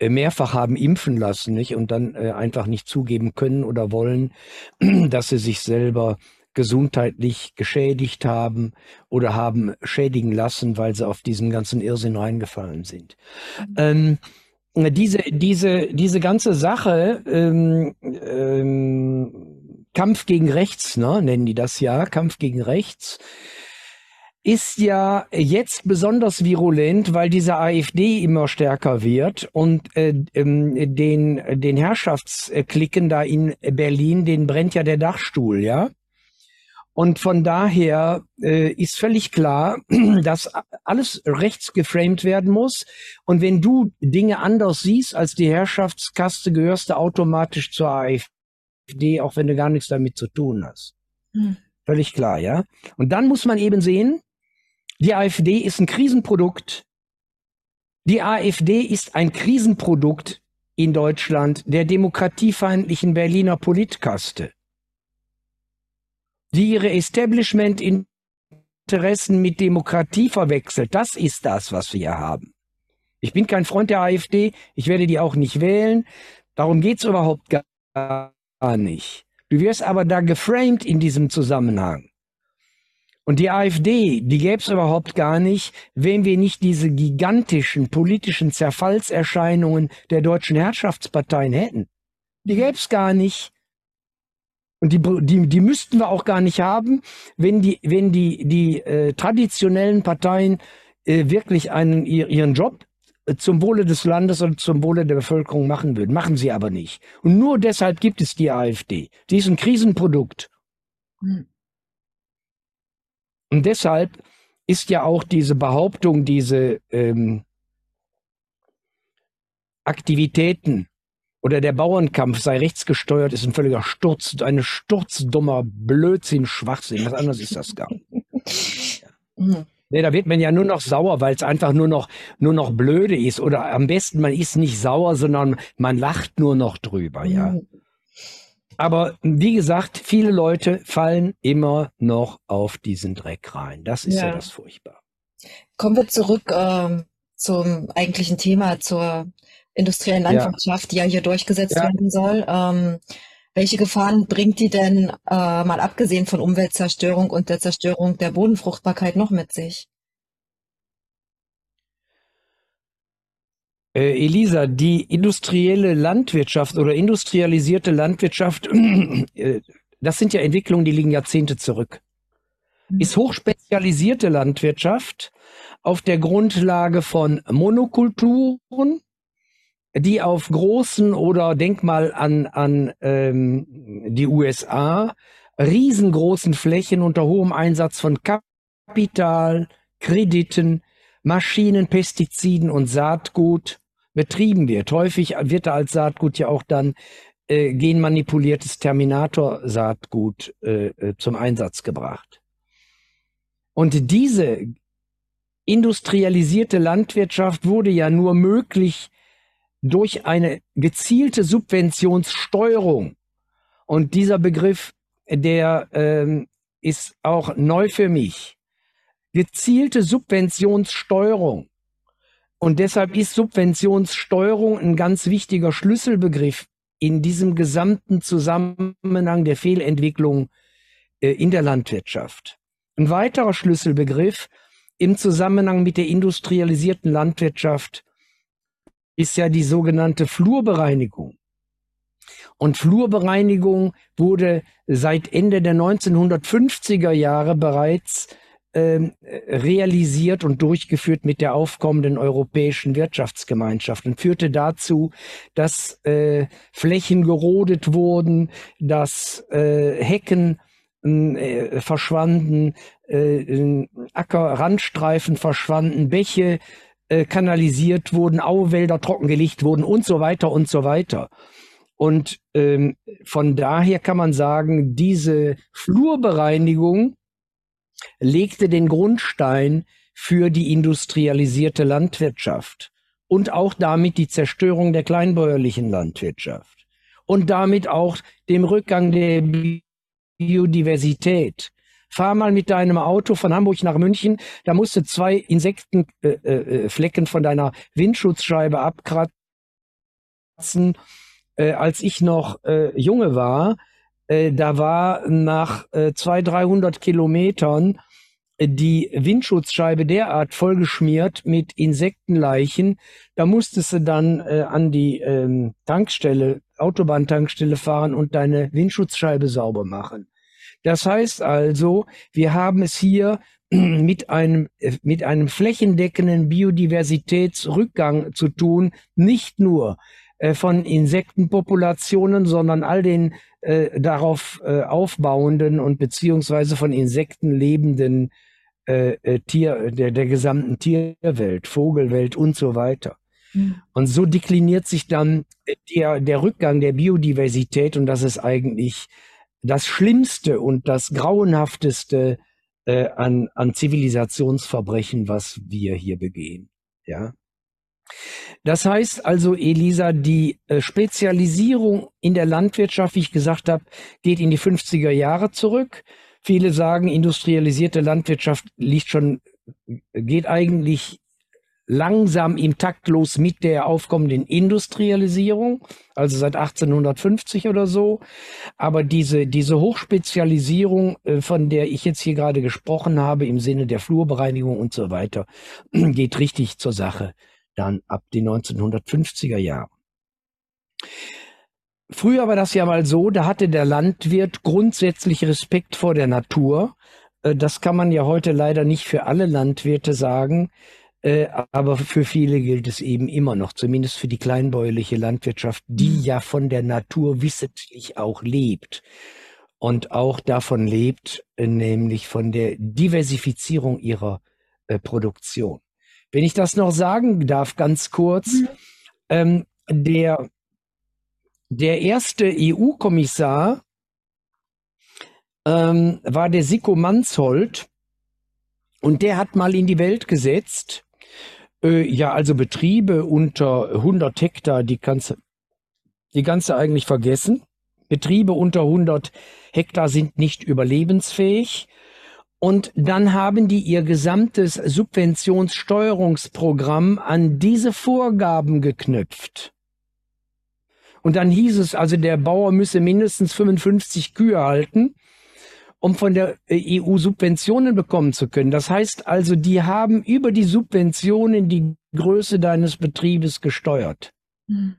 äh, mehrfach haben impfen lassen, nicht? Und dann äh, einfach nicht zugeben können oder wollen, dass sie sich selber gesundheitlich geschädigt haben oder haben schädigen lassen, weil sie auf diesen ganzen Irrsinn reingefallen sind. Ähm, diese, diese, diese ganze Sache, ähm, ähm, Kampf gegen rechts, ne, nennen die das ja, Kampf gegen rechts, ist ja jetzt besonders virulent, weil diese AfD immer stärker wird und äh, ähm, den, den Herrschaftsklicken da in Berlin, den brennt ja der Dachstuhl, ja. Und von daher äh, ist völlig klar, dass alles rechts geframed werden muss. Und wenn du Dinge anders siehst als die Herrschaftskaste, gehörst du automatisch zur AfD, auch wenn du gar nichts damit zu tun hast. Hm. Völlig klar, ja. Und dann muss man eben sehen, die AfD ist ein Krisenprodukt. Die AfD ist ein Krisenprodukt in Deutschland der demokratiefeindlichen Berliner Politkaste, die ihre Establishment-Interessen mit Demokratie verwechselt. Das ist das, was wir hier haben. Ich bin kein Freund der AfD, ich werde die auch nicht wählen. Darum geht's überhaupt gar nicht. Du wirst aber da geframed in diesem Zusammenhang. Und die AfD, die gäbe es überhaupt gar nicht, wenn wir nicht diese gigantischen politischen Zerfallserscheinungen der deutschen Herrschaftsparteien hätten. Die gäbe es gar nicht. Und die, die, die müssten wir auch gar nicht haben, wenn die, wenn die, die äh, traditionellen Parteien äh, wirklich einen, ihr, ihren Job zum Wohle des Landes und zum Wohle der Bevölkerung machen würden. Machen sie aber nicht. Und nur deshalb gibt es die AfD. Die ist ein Krisenprodukt. Hm. Und deshalb ist ja auch diese Behauptung, diese ähm, Aktivitäten oder der Bauernkampf sei rechtsgesteuert, ist ein völliger Sturz, eine sturzdummer Blödsinn, Schwachsinn. Was anderes ist das gar nicht. Hm. Nee, da wird man ja nur noch sauer, weil es einfach nur noch, nur noch blöde ist. Oder am besten, man ist nicht sauer, sondern man lacht nur noch drüber, ja. Hm. Aber wie gesagt, viele Leute fallen immer noch auf diesen Dreck rein. Das ist ja, Ja. das Furchtbare. Kommen wir zurück ähm, zum eigentlichen Thema, zur industriellen Ja. Landwirtschaft, die ja hier durchgesetzt Ja. werden soll. Ähm, welche Gefahren bringt die denn, äh, mal abgesehen von Umweltzerstörung und der Zerstörung der Bodenfruchtbarkeit, noch mit sich? Äh, Elisa, die industrielle Landwirtschaft oder industrialisierte Landwirtschaft, äh, das sind ja Entwicklungen, die liegen Jahrzehnte zurück. Ist hochspezialisierte Landwirtschaft auf der Grundlage von Monokulturen, die auf großen oder denk mal an, an ähm, die USA, riesengroßen Flächen unter hohem Einsatz von Kapital, Krediten, Maschinen, Pestiziden und Saatgut betrieben wird. Häufig wird da als Saatgut ja auch dann äh, genmanipuliertes Terminator-Saatgut äh, äh, zum Einsatz gebracht. Und diese industrialisierte Landwirtschaft wurde ja nur möglich durch eine gezielte Subventionssteuerung. Und dieser Begriff, der ähm, ist auch neu für mich. Gezielte Subventionssteuerung. Und deshalb ist Subventionssteuerung ein ganz wichtiger Schlüsselbegriff in diesem gesamten Zusammenhang der Fehlentwicklung äh, in der Landwirtschaft. Ein weiterer Schlüsselbegriff im Zusammenhang mit der industrialisierten Landwirtschaft ist ja die sogenannte Flurbereinigung. Und Flurbereinigung wurde seit Ende der 1950er Jahre bereits äh, realisiert und durchgeführt mit der aufkommenden europäischen Wirtschaftsgemeinschaft und führte dazu, dass äh, Flächen gerodet wurden, dass äh, Hecken äh, verschwanden, äh, Ackerrandstreifen verschwanden, Bäche äh, kanalisiert wurden, Auwälder trockengelegt wurden und so weiter und so weiter. Und ähm, von daher kann man sagen, diese Flurbereinigung legte den Grundstein für die industrialisierte Landwirtschaft und auch damit die Zerstörung der kleinbäuerlichen Landwirtschaft und damit auch dem Rückgang der Biodiversität. Fahr mal mit deinem Auto von Hamburg nach München, da musst du zwei Insektenflecken äh, äh, von deiner Windschutzscheibe abkratzen. Äh, als ich noch äh, Junge war, äh, da war nach äh, 200, 300 Kilometern äh, die Windschutzscheibe derart vollgeschmiert mit Insektenleichen, da musstest du dann äh, an die ähm, Tankstelle, Autobahntankstelle fahren und deine Windschutzscheibe sauber machen. Das heißt also, wir haben es hier mit einem, äh, mit einem flächendeckenden Biodiversitätsrückgang zu tun, nicht nur äh, von Insektenpopulationen, sondern all den äh, darauf äh, aufbauenden und beziehungsweise von Insekten lebenden äh, äh, Tier, der, der gesamten Tierwelt, Vogelwelt und so weiter. Mhm. Und so dekliniert sich dann der, der Rückgang der Biodiversität und das ist eigentlich das Schlimmste und das Grauenhafteste äh, an, an Zivilisationsverbrechen, was wir hier begehen. Ja. Das heißt also, Elisa, die äh, Spezialisierung in der Landwirtschaft, wie ich gesagt habe, geht in die 50er Jahre zurück. Viele sagen, industrialisierte Landwirtschaft liegt schon, geht eigentlich langsam im Takt los mit der aufkommenden Industrialisierung, also seit 1850 oder so. Aber diese, diese Hochspezialisierung, äh, von der ich jetzt hier gerade gesprochen habe, im Sinne der Flurbereinigung und so weiter, geht richtig zur Sache dann ab den 1950er Jahren. Früher war das ja mal so, da hatte der Landwirt grundsätzlich Respekt vor der Natur. Äh, das kann man ja heute leider nicht für alle Landwirte sagen, äh, aber für viele gilt es eben immer noch, zumindest für die kleinbäuerliche Landwirtschaft, die mhm. ja von der Natur wissentlich auch lebt und auch davon lebt, äh, nämlich von der Diversifizierung ihrer Produktion. Wenn ich das noch sagen darf, ganz kurz, mhm. ähm, der, der erste EU-Kommissar ähm, war der Siko Manshold und der hat mal in die Welt gesetzt, äh, ja, also Betriebe unter 100 Hektar, die kannst, die du eigentlich vergessen. Betriebe unter 100 Hektar sind nicht überlebensfähig. Und dann haben die ihr gesamtes Subventionssteuerungsprogramm an diese Vorgaben geknüpft. Und dann hieß es also, der Bauer müsse mindestens 55 Kühe halten, um von der EU Subventionen bekommen zu können. Das heißt also, die haben über die Subventionen die Größe deines Betriebes gesteuert. Mhm.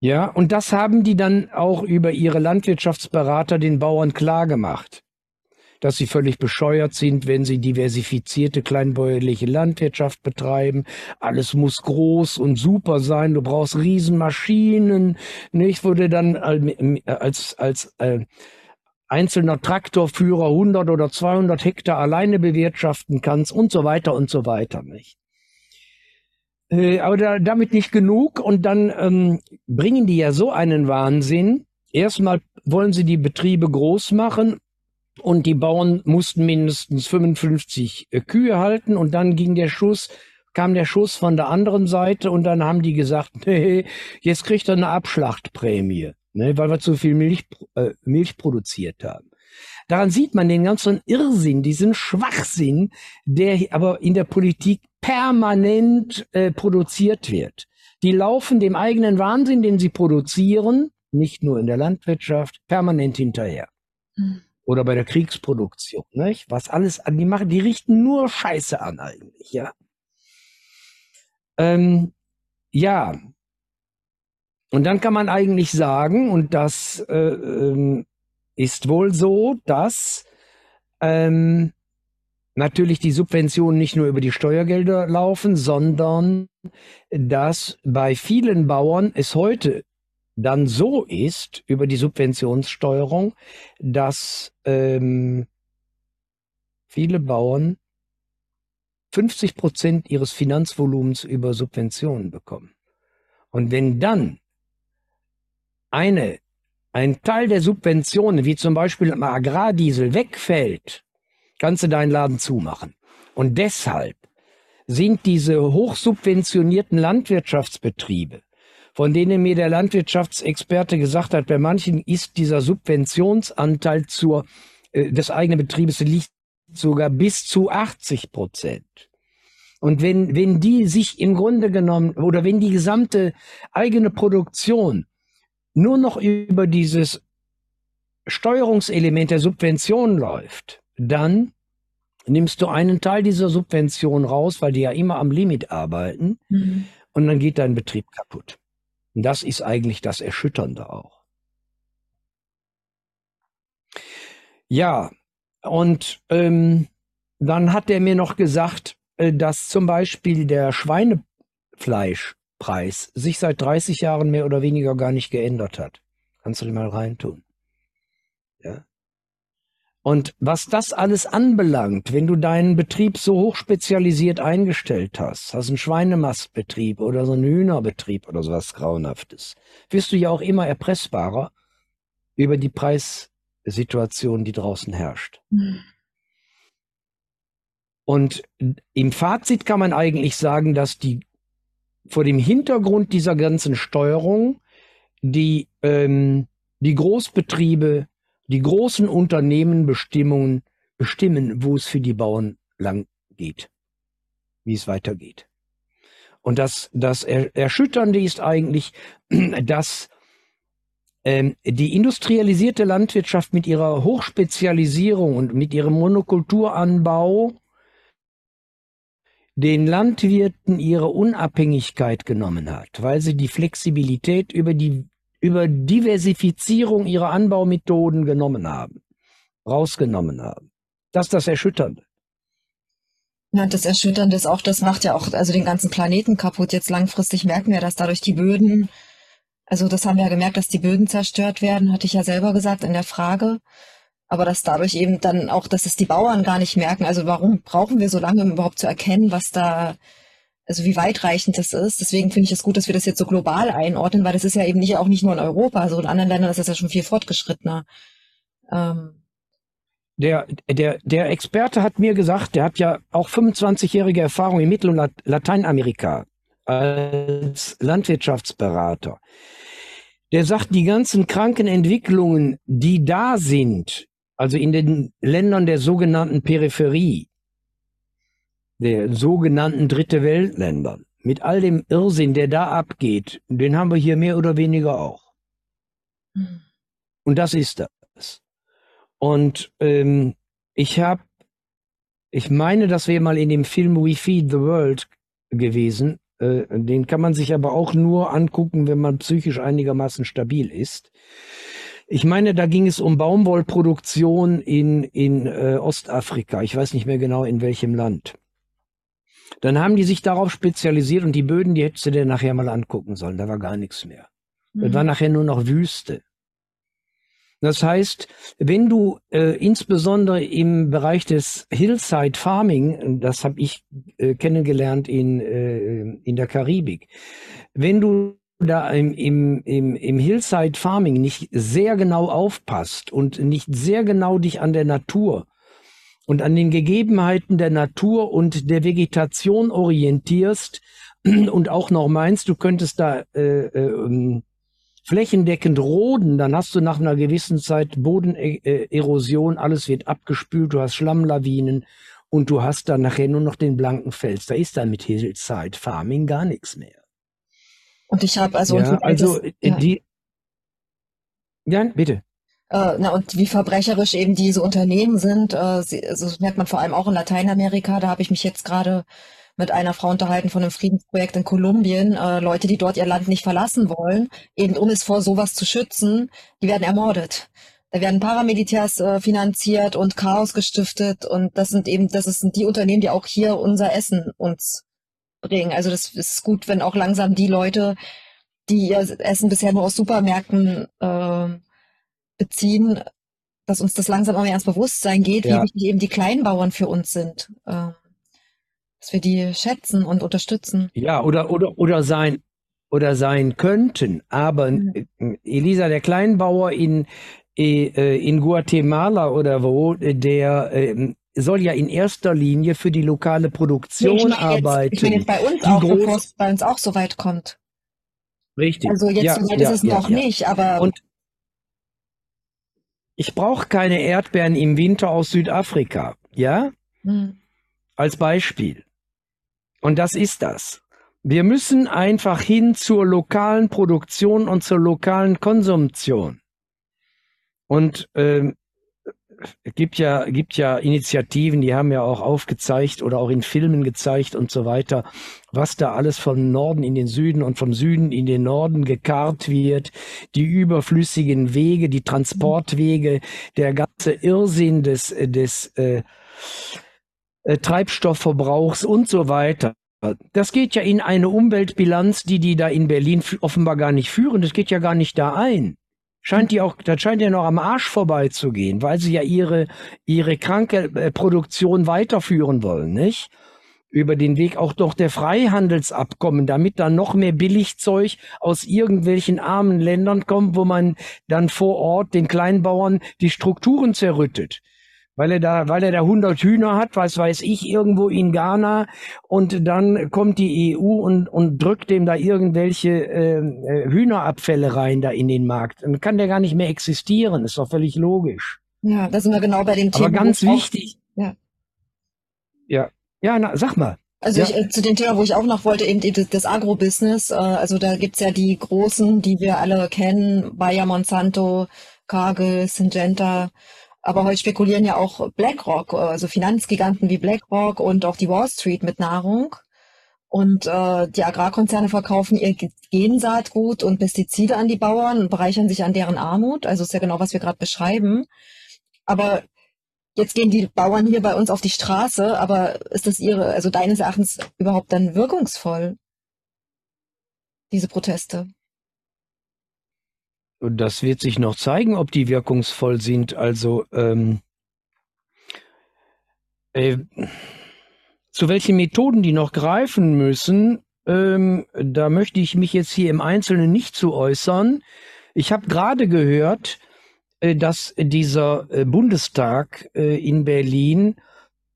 Ja, und das haben die dann auch über ihre Landwirtschaftsberater den Bauern klargemacht dass sie völlig bescheuert sind, wenn sie diversifizierte kleinbäuerliche Landwirtschaft betreiben. Alles muss groß und super sein. Du brauchst Riesenmaschinen. Nicht, du dann als, als äh, einzelner Traktorführer 100 oder 200 Hektar alleine bewirtschaften kannst und so weiter und so weiter, nicht? Äh, aber da, damit nicht genug und dann ähm, bringen die ja so einen Wahnsinn. Erstmal wollen sie die Betriebe groß machen und die Bauern mussten mindestens 55 äh, Kühe halten und dann ging der Schuss, kam der Schuss von der anderen Seite und dann haben die gesagt, nee, jetzt kriegt er eine Abschlachtprämie, ne, weil wir zu viel Milch, äh, Milch produziert haben. Daran sieht man den ganzen Irrsinn, diesen Schwachsinn, der aber in der Politik permanent äh, produziert wird. Die laufen dem eigenen Wahnsinn, den sie produzieren, nicht nur in der Landwirtschaft, permanent hinterher. Mhm. Oder bei der Kriegsproduktion, nicht? Was alles an, die machen, die richten nur Scheiße an eigentlich, ja. Ähm, ja. Und dann kann man eigentlich sagen, und das äh, ähm, ist wohl so, dass ähm, natürlich die Subventionen nicht nur über die Steuergelder laufen, sondern dass bei vielen Bauern es heute dann so ist über die Subventionssteuerung, dass ähm, viele Bauern 50 Prozent ihres Finanzvolumens über Subventionen bekommen. Und wenn dann eine, ein Teil der Subventionen, wie zum Beispiel am Agrardiesel, wegfällt, kannst du deinen Laden zumachen. Und deshalb sind diese hochsubventionierten Landwirtschaftsbetriebe, von denen mir der Landwirtschaftsexperte gesagt hat, bei manchen ist dieser Subventionsanteil zur, äh, des eigenen Betriebes liegt sogar bis zu 80 Prozent. Und wenn, wenn die sich im Grunde genommen oder wenn die gesamte eigene Produktion nur noch über dieses Steuerungselement der Subvention läuft, dann nimmst du einen Teil dieser Subvention raus, weil die ja immer am Limit arbeiten mhm. und dann geht dein Betrieb kaputt. Und das ist eigentlich das Erschütternde auch. Ja, und ähm, dann hat er mir noch gesagt, äh, dass zum Beispiel der Schweinefleischpreis sich seit 30 Jahren mehr oder weniger gar nicht geändert hat. Kannst du dir mal reintun. Ja. Und was das alles anbelangt, wenn du deinen Betrieb so hochspezialisiert eingestellt hast, hast einen Schweinemastbetrieb oder so einen Hühnerbetrieb oder sowas Grauenhaftes, wirst du ja auch immer erpressbarer über die Preissituation, die draußen herrscht. Mhm. Und im Fazit kann man eigentlich sagen, dass die vor dem Hintergrund dieser ganzen Steuerung die, ähm, die Großbetriebe die großen Unternehmen Bestimmungen bestimmen, wo es für die Bauern lang geht, wie es weitergeht. Und das, das Erschütternde ist eigentlich, dass ähm, die industrialisierte Landwirtschaft mit ihrer Hochspezialisierung und mit ihrem Monokulturanbau den Landwirten ihre Unabhängigkeit genommen hat, weil sie die Flexibilität über die über Diversifizierung ihrer Anbaumethoden genommen haben, rausgenommen haben. Das ist das Erschütternde. Ja, das Erschütternde ist auch, das macht ja auch also den ganzen Planeten kaputt. Jetzt langfristig merken wir, dass dadurch die Böden, also das haben wir ja gemerkt, dass die Böden zerstört werden, hatte ich ja selber gesagt in der Frage. Aber dass dadurch eben dann auch, dass es die Bauern gar nicht merken. Also warum brauchen wir so lange, um überhaupt zu erkennen, was da also wie weitreichend das ist. Deswegen finde ich es gut, dass wir das jetzt so global einordnen, weil das ist ja eben nicht auch nicht nur in Europa, so in anderen Ländern ist das ja schon viel fortgeschrittener. Ähm. Der, der, der Experte hat mir gesagt, der hat ja auch 25-jährige Erfahrung in Mittel- und Lateinamerika als Landwirtschaftsberater. Der sagt, die ganzen kranken Entwicklungen, die da sind, also in den Ländern der sogenannten Peripherie, der sogenannten Dritte Weltländern, mit all dem Irrsinn, der da abgeht, den haben wir hier mehr oder weniger auch. Und das ist das. Und ähm, ich habe, ich meine, dass wir mal in dem Film We Feed the World gewesen. Äh, den kann man sich aber auch nur angucken, wenn man psychisch einigermaßen stabil ist. Ich meine, da ging es um Baumwollproduktion in, in äh, Ostafrika. Ich weiß nicht mehr genau in welchem Land. Dann haben die sich darauf spezialisiert und die Böden, die hättest du dir nachher mal angucken sollen. Da war gar nichts mehr. Mhm. Das war nachher nur noch Wüste. Das heißt, wenn du äh, insbesondere im Bereich des Hillside Farming, das habe ich äh, kennengelernt in, äh, in der Karibik, wenn du da im, im, im, im Hillside Farming nicht sehr genau aufpasst und nicht sehr genau dich an der Natur und an den Gegebenheiten der Natur und der Vegetation orientierst und auch noch meinst, du könntest da äh, äh, flächendeckend roden, dann hast du nach einer gewissen Zeit Bodenerosion, alles wird abgespült, du hast Schlammlawinen und du hast dann nachher nur noch den blanken Fels. Da ist dann mit Hillside Farming gar nichts mehr. Und ich habe also, ja, also das, ja. die ja, bitte. Äh, na, und wie verbrecherisch eben diese Unternehmen sind, äh, sie, also das merkt man vor allem auch in Lateinamerika. Da habe ich mich jetzt gerade mit einer Frau unterhalten von einem Friedensprojekt in Kolumbien. Äh, Leute, die dort ihr Land nicht verlassen wollen, eben um es vor sowas zu schützen, die werden ermordet. Da werden Paramilitärs äh, finanziert und Chaos gestiftet und das sind eben, das sind die Unternehmen, die auch hier unser Essen uns bringen. Also das ist gut, wenn auch langsam die Leute, die ihr Essen bisher nur aus Supermärkten äh, beziehen, dass uns das langsam auch mehr ins Bewusstsein geht, ja. wie wichtig eben die Kleinbauern für uns sind. Äh, dass wir die schätzen und unterstützen. Ja, oder, oder, oder sein, oder sein könnten. Aber mhm. Elisa, der Kleinbauer in, äh, in Guatemala oder wo, der ähm, soll ja in erster Linie für die lokale Produktion ich mein arbeiten. Jetzt, ich meine jetzt bei uns auch, bevor es bei uns auch so weit kommt. Richtig. Also jetzt ja, so weit ja, ist es ja, noch nicht, aber. Und ich brauche keine Erdbeeren im Winter aus Südafrika, ja? Hm. Als Beispiel. Und das ist das. Wir müssen einfach hin zur lokalen Produktion und zur lokalen Konsumtion. Und es gibt ja, gibt ja Initiativen, die haben ja auch aufgezeigt oder auch in Filmen gezeigt und so weiter, was da alles vom Norden in den Süden und vom Süden in den Norden gekarrt wird, die überflüssigen Wege, die Transportwege, der ganze Irrsinn des, des äh, äh, Treibstoffverbrauchs und so weiter. Das geht ja in eine Umweltbilanz, die die da in Berlin offenbar gar nicht führen. Das geht ja gar nicht da ein. Scheint die auch, das scheint ja noch am Arsch vorbeizugehen, weil sie ja ihre, ihre kranke äh, Produktion weiterführen wollen, nicht? Über den Weg auch doch der Freihandelsabkommen, damit dann noch mehr Billigzeug aus irgendwelchen armen Ländern kommt, wo man dann vor Ort den Kleinbauern die Strukturen zerrüttet weil er da, weil er da 100 Hühner hat, was weiß ich, irgendwo in Ghana und dann kommt die EU und, und drückt dem da irgendwelche ähm, äh, Hühnerabfälle rein da in den Markt. Dann kann der gar nicht mehr existieren, ist doch völlig logisch. Ja, da sind wir genau bei dem Thema. Aber ganz wichtig. Auch, ja. Ja, ja, na, sag mal. Also ja. ich, äh, zu dem Thema, wo ich auch noch wollte, eben das, das Agrobusiness. Äh, also da gibt's ja die großen, die wir alle kennen, Bayer, Monsanto, Cargill, Syngenta, aber heute spekulieren ja auch BlackRock, also Finanzgiganten wie BlackRock und auch die Wall Street mit Nahrung. Und äh, die Agrarkonzerne verkaufen ihr Gensaatgut und Pestizide an die Bauern und bereichern sich an deren Armut. Also ist ja genau, was wir gerade beschreiben. Aber jetzt gehen die Bauern hier bei uns auf die Straße, aber ist das ihre, also deines Erachtens überhaupt dann wirkungsvoll, diese Proteste? Das wird sich noch zeigen, ob die wirkungsvoll sind. Also ähm, äh, zu welchen Methoden die noch greifen müssen, ähm, da möchte ich mich jetzt hier im Einzelnen nicht zu äußern. Ich habe gerade gehört, äh, dass dieser äh, Bundestag äh, in Berlin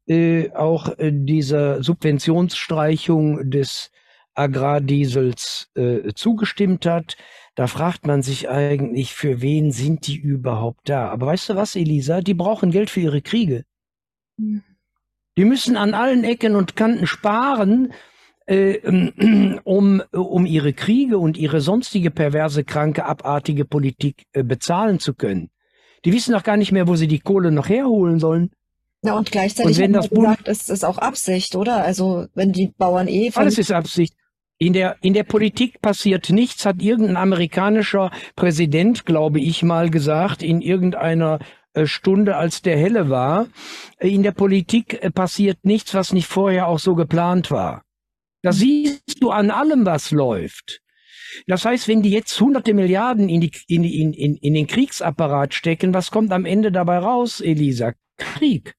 äh, auch äh, dieser Subventionsstreichung des Agrardiesels zugestimmt hat. Da fragt man sich eigentlich, für wen sind die überhaupt da? Aber weißt du was, Elisa? Die brauchen Geld für ihre Kriege. Mhm. Die müssen an allen Ecken und Kanten sparen, äh, um, um ihre Kriege und ihre sonstige perverse, kranke, abartige Politik äh, bezahlen zu können. Die wissen doch gar nicht mehr, wo sie die Kohle noch herholen sollen. Ja, und gleichzeitig und wenn das gesagt, ist es auch Absicht, oder? Also wenn die Bauern eh... Alles ist Absicht. In der, in der Politik passiert nichts, hat irgendein amerikanischer Präsident, glaube ich mal gesagt, in irgendeiner äh, Stunde, als der helle war. In der Politik äh, passiert nichts, was nicht vorher auch so geplant war. Das siehst du an allem, was läuft. Das heißt, wenn die jetzt hunderte Milliarden in, die, in, in, in, in den Kriegsapparat stecken, was kommt am Ende dabei raus, Elisa? Krieg.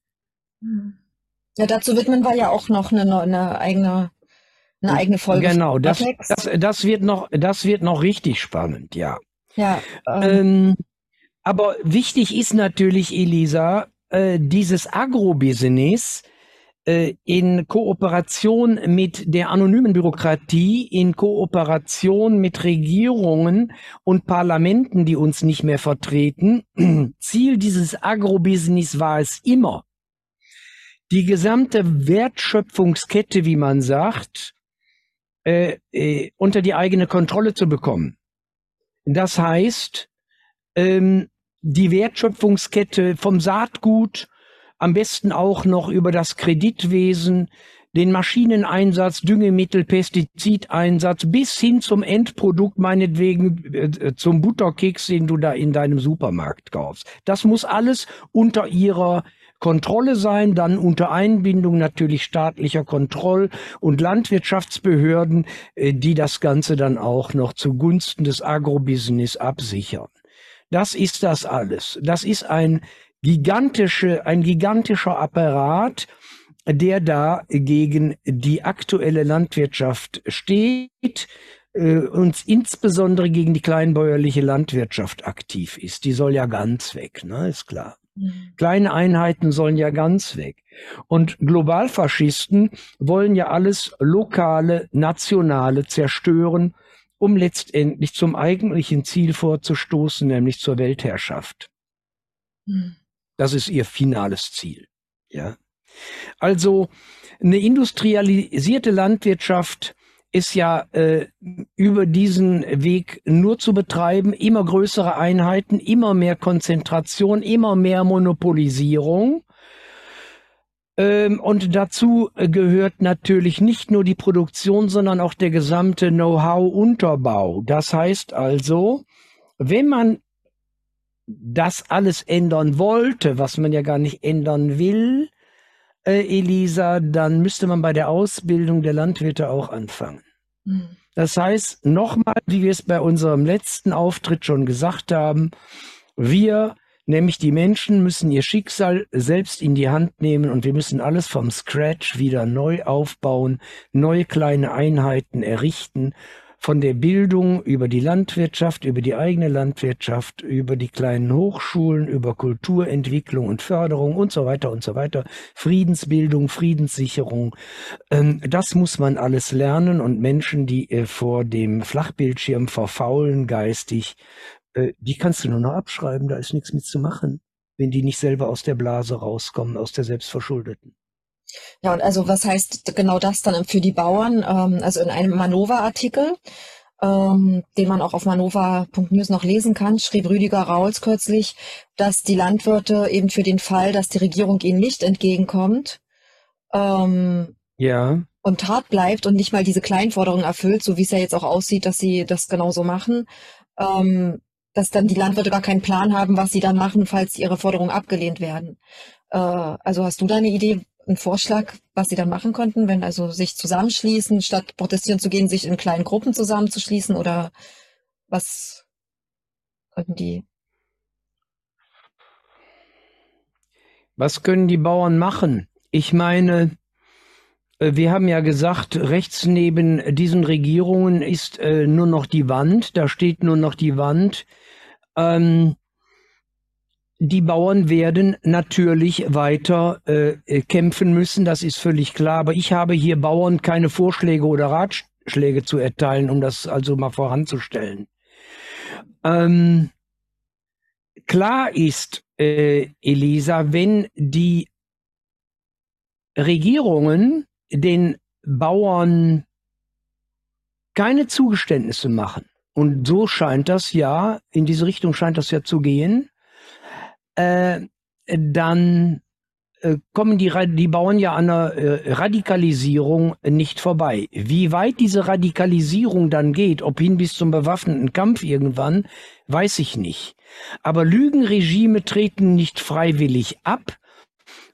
Ja, dazu widmen wir ja auch noch eine, eine eigene eine eigene Folge. Genau, das, das, das, wird noch, das wird noch richtig spannend, ja. Ja. Ähm. Ähm, aber wichtig ist natürlich, Elisa, äh, dieses Agrobusiness äh, in Kooperation mit der anonymen Bürokratie, in Kooperation mit Regierungen und Parlamenten, die uns nicht mehr vertreten. Ziel dieses Agrobusiness war es immer, die gesamte Wertschöpfungskette, wie man sagt, äh, äh, unter die eigene Kontrolle zu bekommen. Das heißt, ähm, die Wertschöpfungskette vom Saatgut, am besten auch noch über das Kreditwesen, den Maschineneinsatz, Düngemittel, Pestizideinsatz bis hin zum Endprodukt, meinetwegen äh, zum Butterkeks, den du da in deinem Supermarkt kaufst. Das muss alles unter ihrer Kontrolle sein, dann unter Einbindung natürlich staatlicher Kontroll- und Landwirtschaftsbehörden, äh, die das Ganze dann auch noch zugunsten des Agrobusiness absichern. Das ist das alles. Das ist ein gigantische, ein gigantischer Apparat, der da gegen die aktuelle Landwirtschaft steht äh, und insbesondere gegen die kleinbäuerliche Landwirtschaft aktiv ist. Die soll ja ganz weg, ne, ist klar. Kleine Einheiten sollen ja ganz weg. Und Globalfaschisten wollen ja alles lokale, nationale zerstören, um letztendlich zum eigentlichen Ziel vorzustoßen, nämlich zur Weltherrschaft. Mhm. Das ist ihr finales Ziel. Ja. Also eine industrialisierte Landwirtschaft ist ja äh, über diesen Weg nur zu betreiben, immer größere Einheiten, immer mehr Konzentration, immer mehr Monopolisierung. Ähm, und dazu gehört natürlich nicht nur die Produktion, sondern auch der gesamte Know-how-Unterbau. Das heißt also, wenn man das alles ändern wollte, was man ja gar nicht ändern will, äh, Elisa, dann müsste man bei der Ausbildung der Landwirte auch anfangen. Mhm. Das heißt, nochmal, wie wir es bei unserem letzten Auftritt schon gesagt haben, wir, nämlich die Menschen, müssen ihr Schicksal selbst in die Hand nehmen und wir müssen alles vom Scratch wieder neu aufbauen, neue kleine Einheiten errichten von der Bildung über die Landwirtschaft, über die eigene Landwirtschaft, über die kleinen Hochschulen, über Kulturentwicklung und Förderung und so weiter und so weiter, Friedensbildung, Friedenssicherung. Ähm, das muss man alles lernen und Menschen, die äh, vor dem Flachbildschirm verfaulen geistig, äh, die kannst du nur noch abschreiben, da ist nichts mit zu machen, wenn die nicht selber aus der Blase rauskommen, aus der Selbstverschuldeten. Ja, und also was heißt genau das dann für die Bauern? Ähm, also in einem Manova-Artikel, ähm, den man auch auf manova.news noch lesen kann, schrieb Rüdiger Rauls kürzlich, dass die Landwirte eben für den Fall, dass die Regierung ihnen nicht entgegenkommt, ähm, ja. und hart bleibt und nicht mal diese Kleinforderungen erfüllt, so wie es ja jetzt auch aussieht, dass sie das genauso machen, dass dann die Landwirte gar keinen Plan haben, was sie dann machen, falls ihre Forderungen abgelehnt werden. Äh, also hast du da eine Idee, einen Vorschlag, was sie dann machen könnten, wenn also sich zusammenschließen, statt protestieren zu gehen, sich in kleinen Gruppen zusammenzuschließen oder was könnten die? Was können die Bauern machen? Ich meine, äh, wir haben ja gesagt, rechts neben diesen Regierungen ist äh, nur noch die Wand, da steht nur noch die Wand. Ähm, die Bauern werden natürlich weiter äh, äh, kämpfen müssen, das ist völlig klar. Aber ich habe hier Bauern keine Vorschläge oder Ratschläge zu erteilen, um das also mal voranzustellen. Ähm, klar ist, äh, Elisa, wenn die Regierungen den Bauern keine Zugeständnisse machen, und so scheint das ja, in diese Richtung scheint das ja zu gehen, äh, dann äh, kommen die, die Bauern ja an der äh, Radikalisierung nicht vorbei. Wie weit diese Radikalisierung dann geht, ob hin bis zum bewaffneten Kampf irgendwann, weiß ich nicht. Aber Lügenregime treten nicht freiwillig ab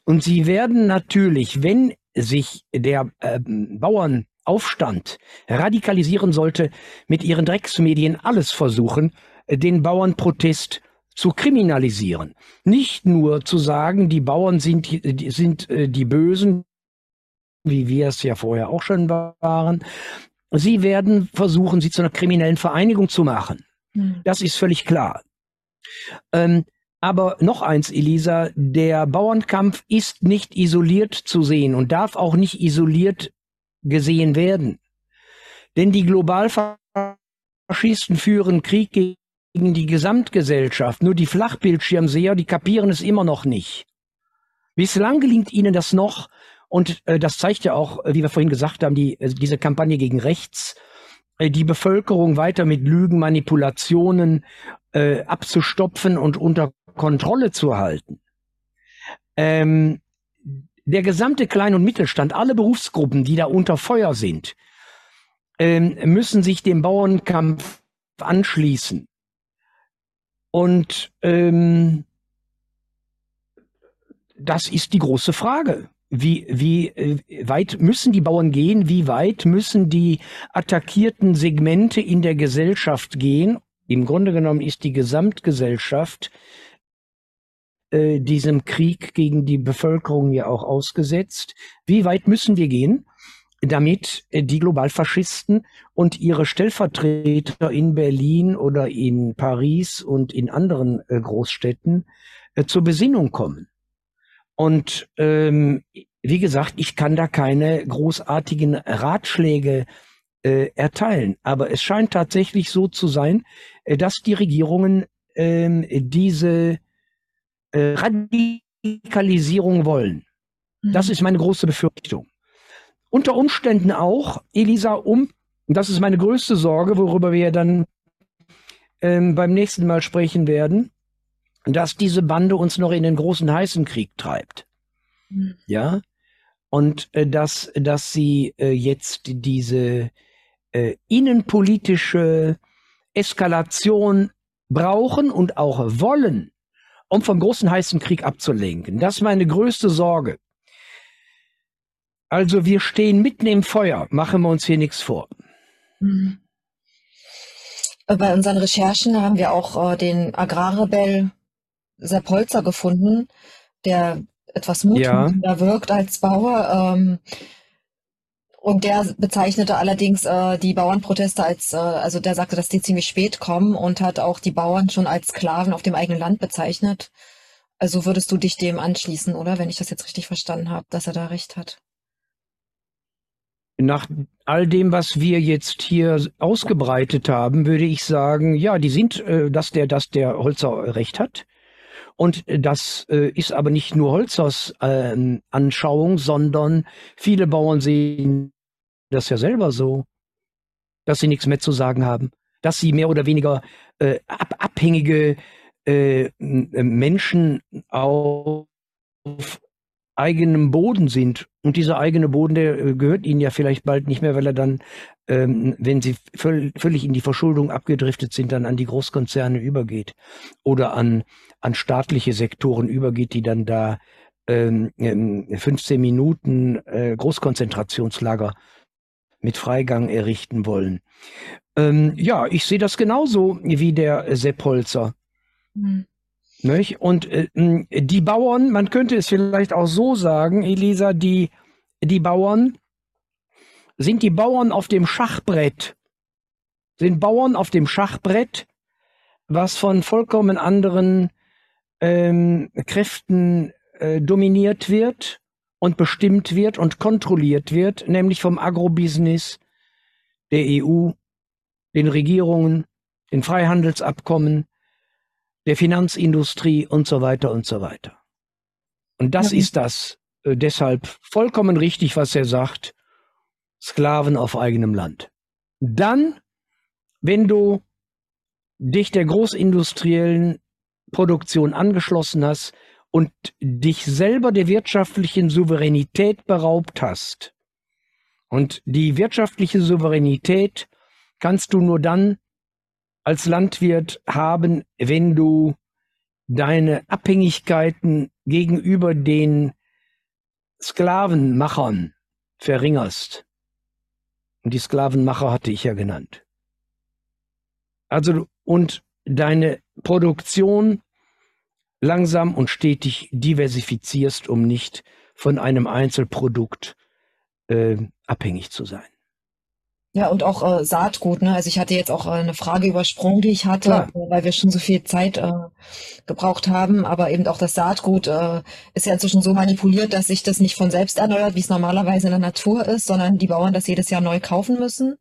und sie werden natürlich, wenn sich der äh, Bauernaufstand radikalisieren sollte, mit ihren Drecksmedien alles versuchen, den Bauernprotest zu kriminalisieren. Nicht nur zu sagen, die Bauern sind, sind äh, die Bösen, wie wir es ja vorher auch schon waren. Sie werden versuchen, sie zu einer kriminellen Vereinigung zu machen. Mhm. Das ist völlig klar. Ähm, Aber noch eins, Elisa, der Bauernkampf ist nicht isoliert zu sehen und darf auch nicht isoliert gesehen werden. Denn die Globalfaschisten führen Krieg gegen die Gesamtgesellschaft. Nur die Flachbildschirmseher, die kapieren es immer noch nicht. Bislang gelingt ihnen das noch, und äh, das zeigt ja auch, wie wir vorhin gesagt haben, die, äh, diese Kampagne gegen rechts, äh, die Bevölkerung weiter mit Lügen, Manipulationen äh, abzustopfen und unter Kontrolle zu halten. Ähm, der gesamte Klein- und Mittelstand, alle Berufsgruppen, die da unter Feuer sind, ähm, müssen sich dem Bauernkampf anschließen. Und ähm, das ist die große Frage. Wie, wie äh, weit müssen die Bauern gehen? Wie weit müssen die attackierten Segmente in der Gesellschaft gehen? Im Grunde genommen ist die Gesamtgesellschaft äh, diesem Krieg gegen die Bevölkerung ja auch ausgesetzt. Wie weit müssen wir gehen, damit äh, die Globalfaschisten und ihre Stellvertreter in Berlin oder in Paris und in anderen äh, Großstädten äh, zur Besinnung kommen? Und ähm, wie gesagt, ich kann da keine großartigen Ratschläge äh, erteilen. Aber es scheint tatsächlich so zu sein, dass die Regierungen äh, diese äh, Radikalisierung wollen. Mhm. Das ist meine große Befürchtung. Unter Umständen auch, Elisa, um, das ist meine größte Sorge, worüber wir dann ähm, beim nächsten Mal sprechen werden, dass diese Bande uns noch in den großen heißen Krieg treibt. Mhm. Ja. Und äh, dass, dass sie äh, jetzt diese äh, innenpolitische Eskalation brauchen und auch wollen, um vom großen heißen Krieg abzulenken. Das ist meine größte Sorge. Also wir stehen mitten im Feuer, machen wir uns hier nichts vor. Mhm. Bei unseren Recherchen haben wir auch äh, den Agrarrebell Sepp Holzer gefunden, der etwas mutmachender ja. wirkt als Bauer. Ähm, und der bezeichnete allerdings äh, die Bauernproteste als, äh, also der sagte, dass die ziemlich spät kommen und hat auch die Bauern schon als Sklaven auf dem eigenen Land bezeichnet. Also würdest du dich dem anschließen, oder? Wenn ich das jetzt richtig verstanden habe, dass er da recht hat. Nach all dem, was wir jetzt hier ausgebreitet haben, würde ich sagen, ja, die sind, äh, dass der, dass der Holzer recht hat. Und das äh, ist aber nicht nur Holzers äh, Anschauung, sondern viele Bauern sehen das ja selber so, dass sie nichts mehr zu sagen haben, dass sie mehr oder weniger äh, ab abhängige Menschen auf eigenem Boden sind. Und dieser eigene Boden, der äh, gehört ihnen ja vielleicht bald nicht mehr, weil er dann, ähm, wenn sie völ völlig in die Verschuldung abgedriftet sind, dann an die Großkonzerne übergeht oder an, an staatliche Sektoren übergeht, die dann da ähm, 15 Minuten äh, Großkonzentrationslager mit Freigang errichten wollen. Ähm, ja, ich sehe das genauso wie der Sepp Holzer. Mhm. Nicht? Und äh, die Bauern, man könnte es vielleicht auch so sagen, Elisa, die, die Bauern sind die Bauern auf dem Schachbrett, sind Bauern auf dem Schachbrett, was von vollkommen anderen ähm, Kräften äh, dominiert wird und bestimmt wird und kontrolliert wird, nämlich vom Agrobusiness, der EU, den Regierungen, den Freihandelsabkommen, der Finanzindustrie und so weiter und so weiter. Und das ja. ist das äh, deshalb vollkommen richtig, was er sagt. Sklaven auf eigenem Land. Dann, wenn du dich der großindustriellen Produktion angeschlossen hast und dich selber der wirtschaftlichen Souveränität beraubt hast. Und die wirtschaftliche Souveränität kannst du nur dann als Landwirt haben, wenn du deine Abhängigkeiten gegenüber den Sklavenmachern verringerst. Und die Sklavenmacher hatte ich ja genannt. Also, und deine Produktion langsam und stetig diversifizierst, um nicht von einem Einzelprodukt äh, abhängig zu sein. Ja, und auch äh, Saatgut, ne? Also ich hatte jetzt auch äh, eine Frage übersprungen, die ich hatte, Klar. äh, weil wir schon so viel Zeit äh, gebraucht haben. Aber eben auch das Saatgut äh, ist ja inzwischen so manipuliert, dass sich das nicht von selbst erneuert, wie es normalerweise in der Natur ist, sondern die Bauern das jedes Jahr neu kaufen müssen.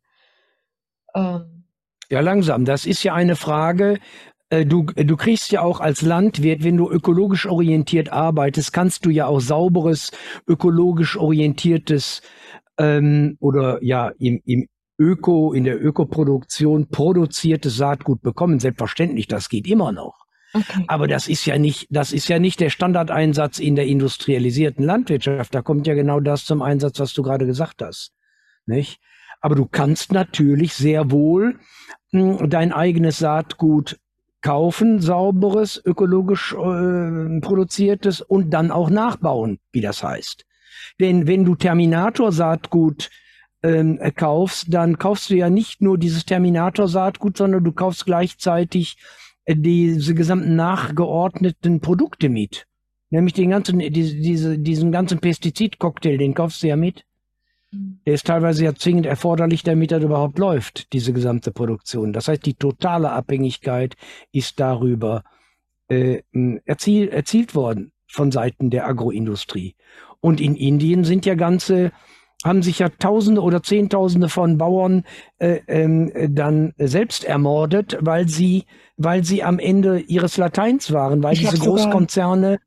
Ähm, Ja, langsam. Das ist ja eine Frage. äh, Du, du kriegst ja auch als Landwirt, wenn du ökologisch orientiert arbeitest, kannst du ja auch sauberes, ökologisch orientiertes ähm, oder ja im, im Öko, in der Ökoproduktion produziertes Saatgut bekommen. Selbstverständlich, das geht immer noch. okay. Aber das ist ja nicht, das ist ja nicht der Standardeinsatz in der industrialisierten Landwirtschaft. Da kommt ja genau das zum Einsatz, was du gerade gesagt hast. Nicht? Aber du kannst natürlich sehr wohl mh, dein eigenes Saatgut kaufen, sauberes, ökologisch äh, produziertes und dann auch nachbauen, wie das heißt. Denn wenn du Terminator-Saatgut ähm, kaufst, dann kaufst du ja nicht nur dieses Terminator-Saatgut, sondern du kaufst gleichzeitig äh, diese gesamten nachgeordneten Produkte mit. Nämlich den ganzen, diese, diese, diesen ganzen Pestizidcocktail, den kaufst du ja mit. Der ist teilweise ja zwingend erforderlich, damit das überhaupt läuft, diese gesamte Produktion. Das heißt, die totale Abhängigkeit ist darüber äh, erziel, erzielt worden von Seiten der Agroindustrie. Und in Indien sind ja ganze, haben sich ja Tausende oder Zehntausende von Bauern äh, ähm, dann selbst ermordet, weil sie, weil sie am Ende ihres Lateins waren, weil Ich diese hab sogar- Großkonzerne,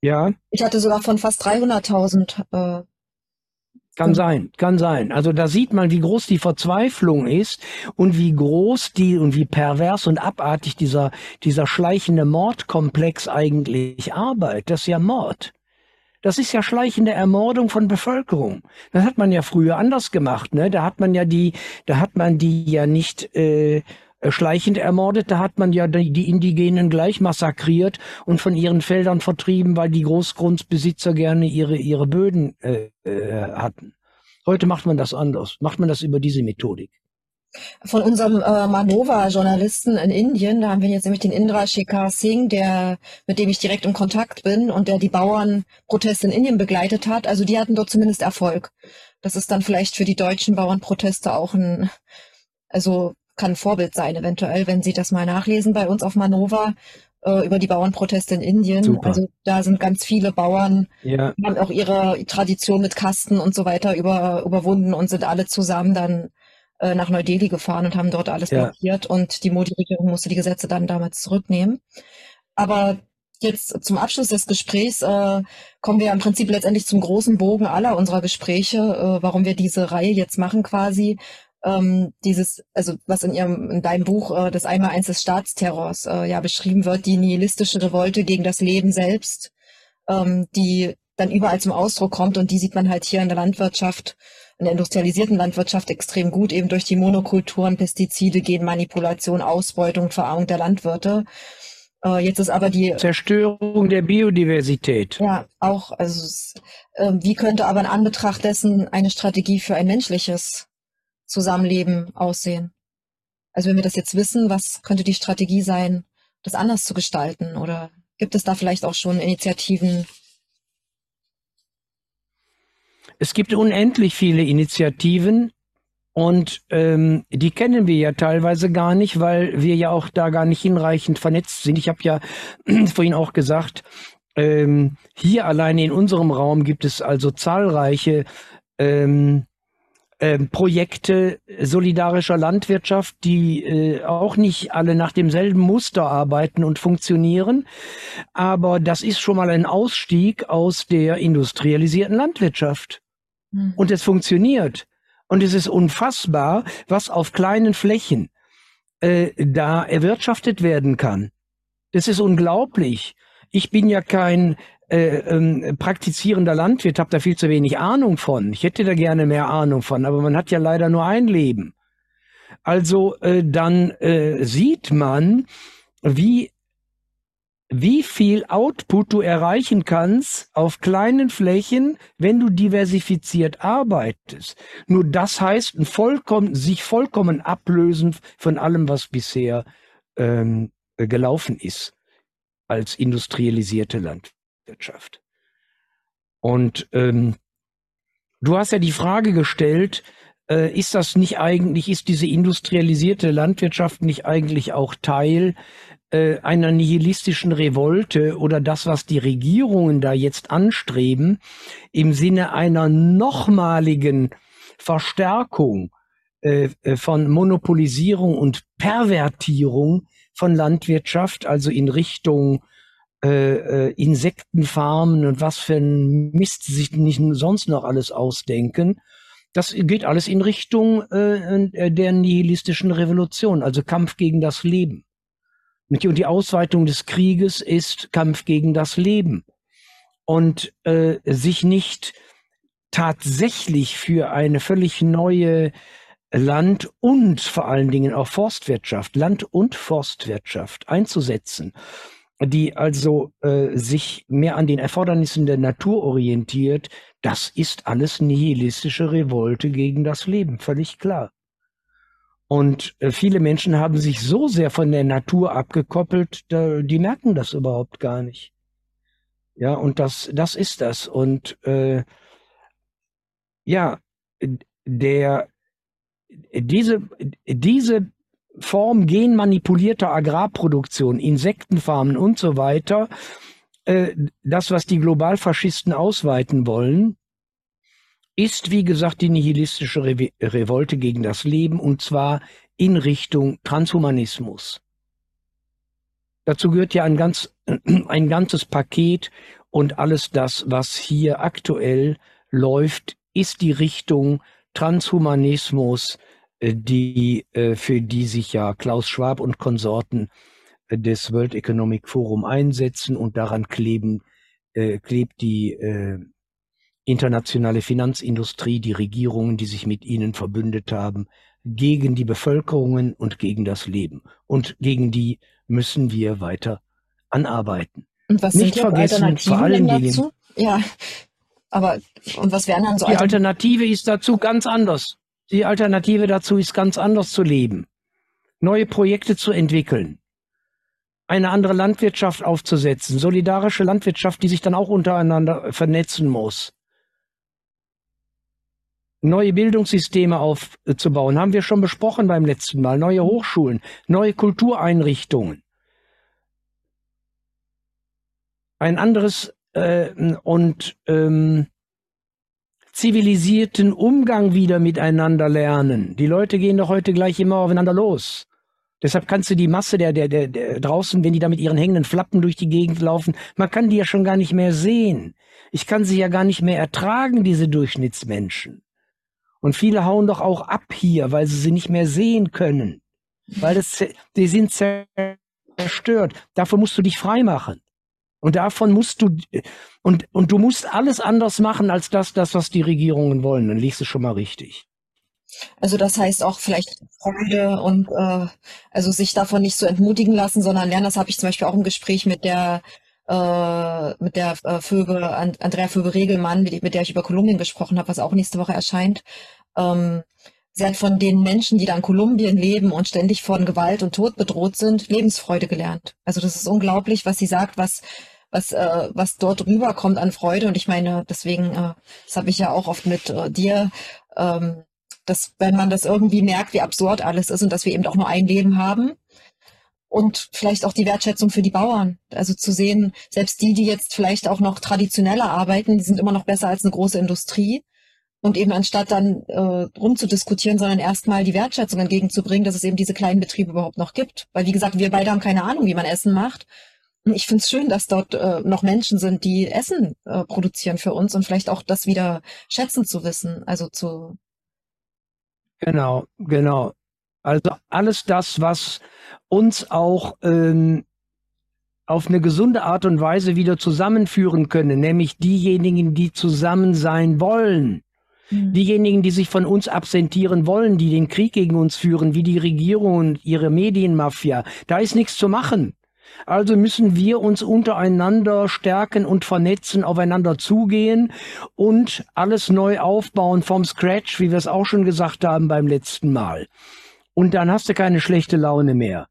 ja, Ich hatte sogar von fast 300.000. Äh, Kann sein, kann sein. Also da sieht man, wie groß die Verzweiflung ist und wie groß die und wie pervers und abartig dieser, dieser schleichende Mordkomplex eigentlich arbeitet. Das ist ja Mord. Das ist ja schleichende Ermordung von Bevölkerung. Das hat man ja früher anders gemacht, ne? Da hat man ja die, da hat man die ja nicht äh, schleichend ermordet, da hat man ja die, Indigenen gleich massakriert und von ihren Feldern vertrieben, weil die Großgrundbesitzer gerne ihre ihre Böden äh, äh, hatten. Heute macht man das anders. Macht man das über diese Methodik. Von unserem äh, Manova-Journalisten in Indien, da haben wir jetzt nämlich den Indra Shekhar Singh, der, mit dem ich direkt in Kontakt bin und der die Bauernproteste in Indien begleitet hat. Also die hatten dort zumindest Erfolg. Das ist dann vielleicht für die deutschen Bauernproteste auch ein, also kann ein Vorbild sein, eventuell, wenn Sie das mal nachlesen bei uns auf Manova äh, über die Bauernproteste in Indien. Super. Also da sind ganz viele Bauern, Ja, haben auch ihre Tradition mit Kasten und so weiter über, überwunden und sind alle zusammen dann äh, nach Neu-Delhi gefahren und haben dort alles Ja. blockiert und die Modi-Regierung musste die Gesetze dann damals zurücknehmen. Aber jetzt zum Abschluss des Gesprächs äh, kommen wir im Prinzip letztendlich zum großen Bogen aller unserer Gespräche, äh, warum wir diese Reihe jetzt machen quasi. Ähm, dieses, also was in ihrem, in deinem Buch äh, das Einmaleins des Staatsterrors äh, ja beschrieben wird, die nihilistische Revolte gegen das Leben selbst, ähm, die dann überall zum Ausdruck kommt und die sieht man halt hier in der Landwirtschaft, in der industrialisierten Landwirtschaft extrem gut, eben durch die Monokulturen, Pestizide, Genmanipulation, Ausbeutung, Verarmung der Landwirte. Äh, jetzt ist aber die Zerstörung der Biodiversität. ja, auch, also es, äh, wie könnte aber in Anbetracht dessen eine Strategie für ein menschliches Zusammenleben aussehen? Also wenn wir das jetzt wissen, was könnte die Strategie sein, das anders zu gestalten? Oder gibt es da vielleicht auch schon Initiativen? Es gibt unendlich viele Initiativen und ähm, die kennen wir ja teilweise gar nicht, weil wir ja auch da gar nicht hinreichend vernetzt sind. Ich habe ja vorhin auch gesagt, ähm, hier alleine in unserem Raum gibt es also zahlreiche ähm, ähm, Projekte solidarischer Landwirtschaft, die äh, auch nicht alle nach demselben Muster arbeiten und funktionieren. Aber das ist schon mal ein Ausstieg aus der industrialisierten Landwirtschaft. Hm. Und es funktioniert. Und es ist unfassbar, was auf kleinen Flächen äh, da erwirtschaftet werden kann. Das ist unglaublich. Ich bin ja kein äh, ähm, praktizierender Landwirt, habe da viel zu wenig Ahnung von. Ich hätte da gerne mehr Ahnung von, aber man hat ja leider nur ein Leben. Also äh, dann äh, sieht man, wie wie viel Output du erreichen kannst auf kleinen Flächen, wenn du diversifiziert arbeitest. Nur das heißt, vollkommen, sich vollkommen ablösen von allem, was bisher ähm, gelaufen ist als industrialisierte Landwirtschaft. Und ähm, du hast ja die Frage gestellt, äh, ist das nicht eigentlich, ist diese industrialisierte Landwirtschaft nicht eigentlich auch Teil äh, einer nihilistischen Revolte oder das, was die Regierungen da jetzt anstreben, im Sinne einer nochmaligen Verstärkung äh, äh, von Monopolisierung und Pervertierung von Landwirtschaft, also in Richtung äh, Insektenfarmen und was für ein Mist sich nicht sonst noch alles ausdenken. Das geht alles in Richtung äh, der nihilistischen Revolution, also Kampf gegen das Leben. Und die Ausweitung des Krieges ist Kampf gegen das Leben. Und äh, sich nicht tatsächlich für eine völlig neue Land- und vor allen Dingen auch Forstwirtschaft, Land- und Forstwirtschaft einzusetzen, die also äh, sich mehr an den Erfordernissen der Natur orientiert, das ist alles nihilistische Revolte gegen das Leben, völlig klar. Und äh, viele Menschen haben sich so sehr von der Natur abgekoppelt, die merken das überhaupt gar nicht. Ja, und das, das ist das. Und äh, ja, der, diese, diese Form genmanipulierter Agrarproduktion, Insektenfarmen und so weiter, äh, das, was die Globalfaschisten ausweiten wollen, ist, wie gesagt, die nihilistische Re Revolte gegen das Leben und zwar in Richtung Transhumanismus. Dazu gehört ja ein, ganz, ein ganzes Paket und alles das, was hier aktuell läuft, ist die Richtung Transhumanismus, äh, die, äh, für die sich ja Klaus Schwab und Konsorten äh, des World Economic Forum einsetzen und daran kleben, klebt die internationale Finanzindustrie, die Regierungen, die sich mit ihnen verbündet haben, gegen die Bevölkerungen und gegen das Leben. Und gegen die müssen wir weiter anarbeiten. Und was Nicht sind vergessen, vor allen Dingen. Ja, aber und was wären dann so Die Alternative ist dazu ganz anders. Die Alternative dazu ist ganz anders zu leben. Neue Projekte zu entwickeln. Eine andere Landwirtschaft aufzusetzen. Solidarische Landwirtschaft, die sich dann auch untereinander vernetzen muss. Neue Bildungssysteme aufzubauen, haben wir schon besprochen beim letzten Mal. Neue Hochschulen, neue Kultureinrichtungen. Ein anderes äh, und ähm, zivilisierten Umgang wieder miteinander lernen. Die Leute gehen doch heute gleich immer aufeinander los. Deshalb kannst du die Masse der, der, der, der draußen, wenn die da mit ihren hängenden Flappen durch die Gegend laufen, man kann die ja schon gar nicht mehr sehen. Ich kann sie ja gar nicht mehr ertragen, diese Durchschnittsmenschen. Und viele hauen doch auch ab hier, weil sie sie nicht mehr sehen können. Weil das, die sind zerstört. Davon musst du dich freimachen. Und davon musst du, und, und du musst alles anders machen als das, das, was die Regierungen wollen. Dann liegst du schon mal richtig. Also das heißt auch vielleicht Freude und äh, also sich davon nicht so entmutigen lassen, sondern lernen. Das habe ich zum Beispiel auch im Gespräch mit der äh, mit der äh, Föbe, Andrea Föbe-Regelmann, mit, mit der ich über Kolumbien gesprochen habe, was auch nächste Woche erscheint. Ähm, sie hat von den Menschen, die da in Kolumbien leben und ständig von Gewalt und Tod bedroht sind, Lebensfreude gelernt. Also das ist unglaublich, was sie sagt, was was, äh, was dort rüberkommt an Freude. Und ich meine, deswegen, äh, das habe ich ja auch oft mit äh, dir, ähm, dass wenn man das irgendwie merkt, wie absurd alles ist und dass wir eben auch nur ein Leben haben. Und vielleicht auch die Wertschätzung für die Bauern. Also zu sehen, selbst die, die jetzt vielleicht auch noch traditioneller arbeiten, die sind immer noch besser als eine große Industrie. Und eben anstatt dann äh, rumzudiskutieren, sondern erstmal die Wertschätzung entgegenzubringen, dass es eben diese kleinen Betriebe überhaupt noch gibt. Weil wie gesagt, wir beide haben keine Ahnung, wie man Essen macht ich finde es schön, dass dort äh, noch Menschen sind, die Essen äh, produzieren für uns und vielleicht auch das wieder schätzen zu wissen, also zu. Genau, genau. Also alles das, was uns auch ähm, auf eine gesunde Art und Weise wieder zusammenführen können, nämlich diejenigen, die zusammen sein wollen. Mhm. Diejenigen, die sich von uns absentieren wollen, die den Krieg gegen uns führen, wie die Regierung und ihre Medienmafia, da ist nichts zu machen. Also müssen wir uns untereinander stärken und vernetzen, aufeinander zugehen und alles neu aufbauen vom Scratch, wie wir es auch schon gesagt haben beim letzten Mal. Und dann hast du keine schlechte Laune mehr.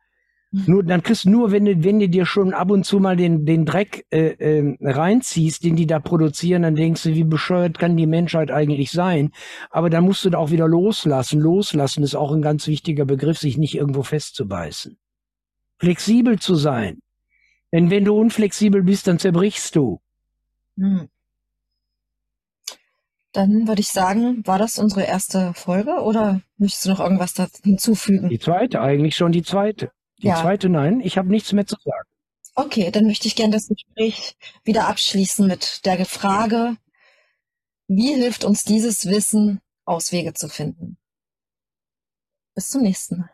Mhm. Nur, dann kriegst du nur, wenn du, wenn du dir schon ab und zu mal den, den Dreck äh, äh, reinziehst, den die da produzieren, dann denkst du, wie bescheuert kann die Menschheit eigentlich sein? Aber dann musst du da auch wieder loslassen. Loslassen ist auch ein ganz wichtiger Begriff, sich nicht irgendwo festzubeißen. Flexibel zu sein. Denn wenn du unflexibel bist, dann zerbrichst du. Hm. Dann würde ich sagen, war das unsere erste Folge oder möchtest du noch irgendwas da hinzufügen? Die zweite, eigentlich schon die zweite. Die ja. zweite, nein, ich habe nichts mehr zu sagen. Okay, dann möchte ich gerne das Gespräch wieder abschließen mit der Frage, wie hilft uns dieses Wissen, Auswege zu finden? Bis zum nächsten Mal.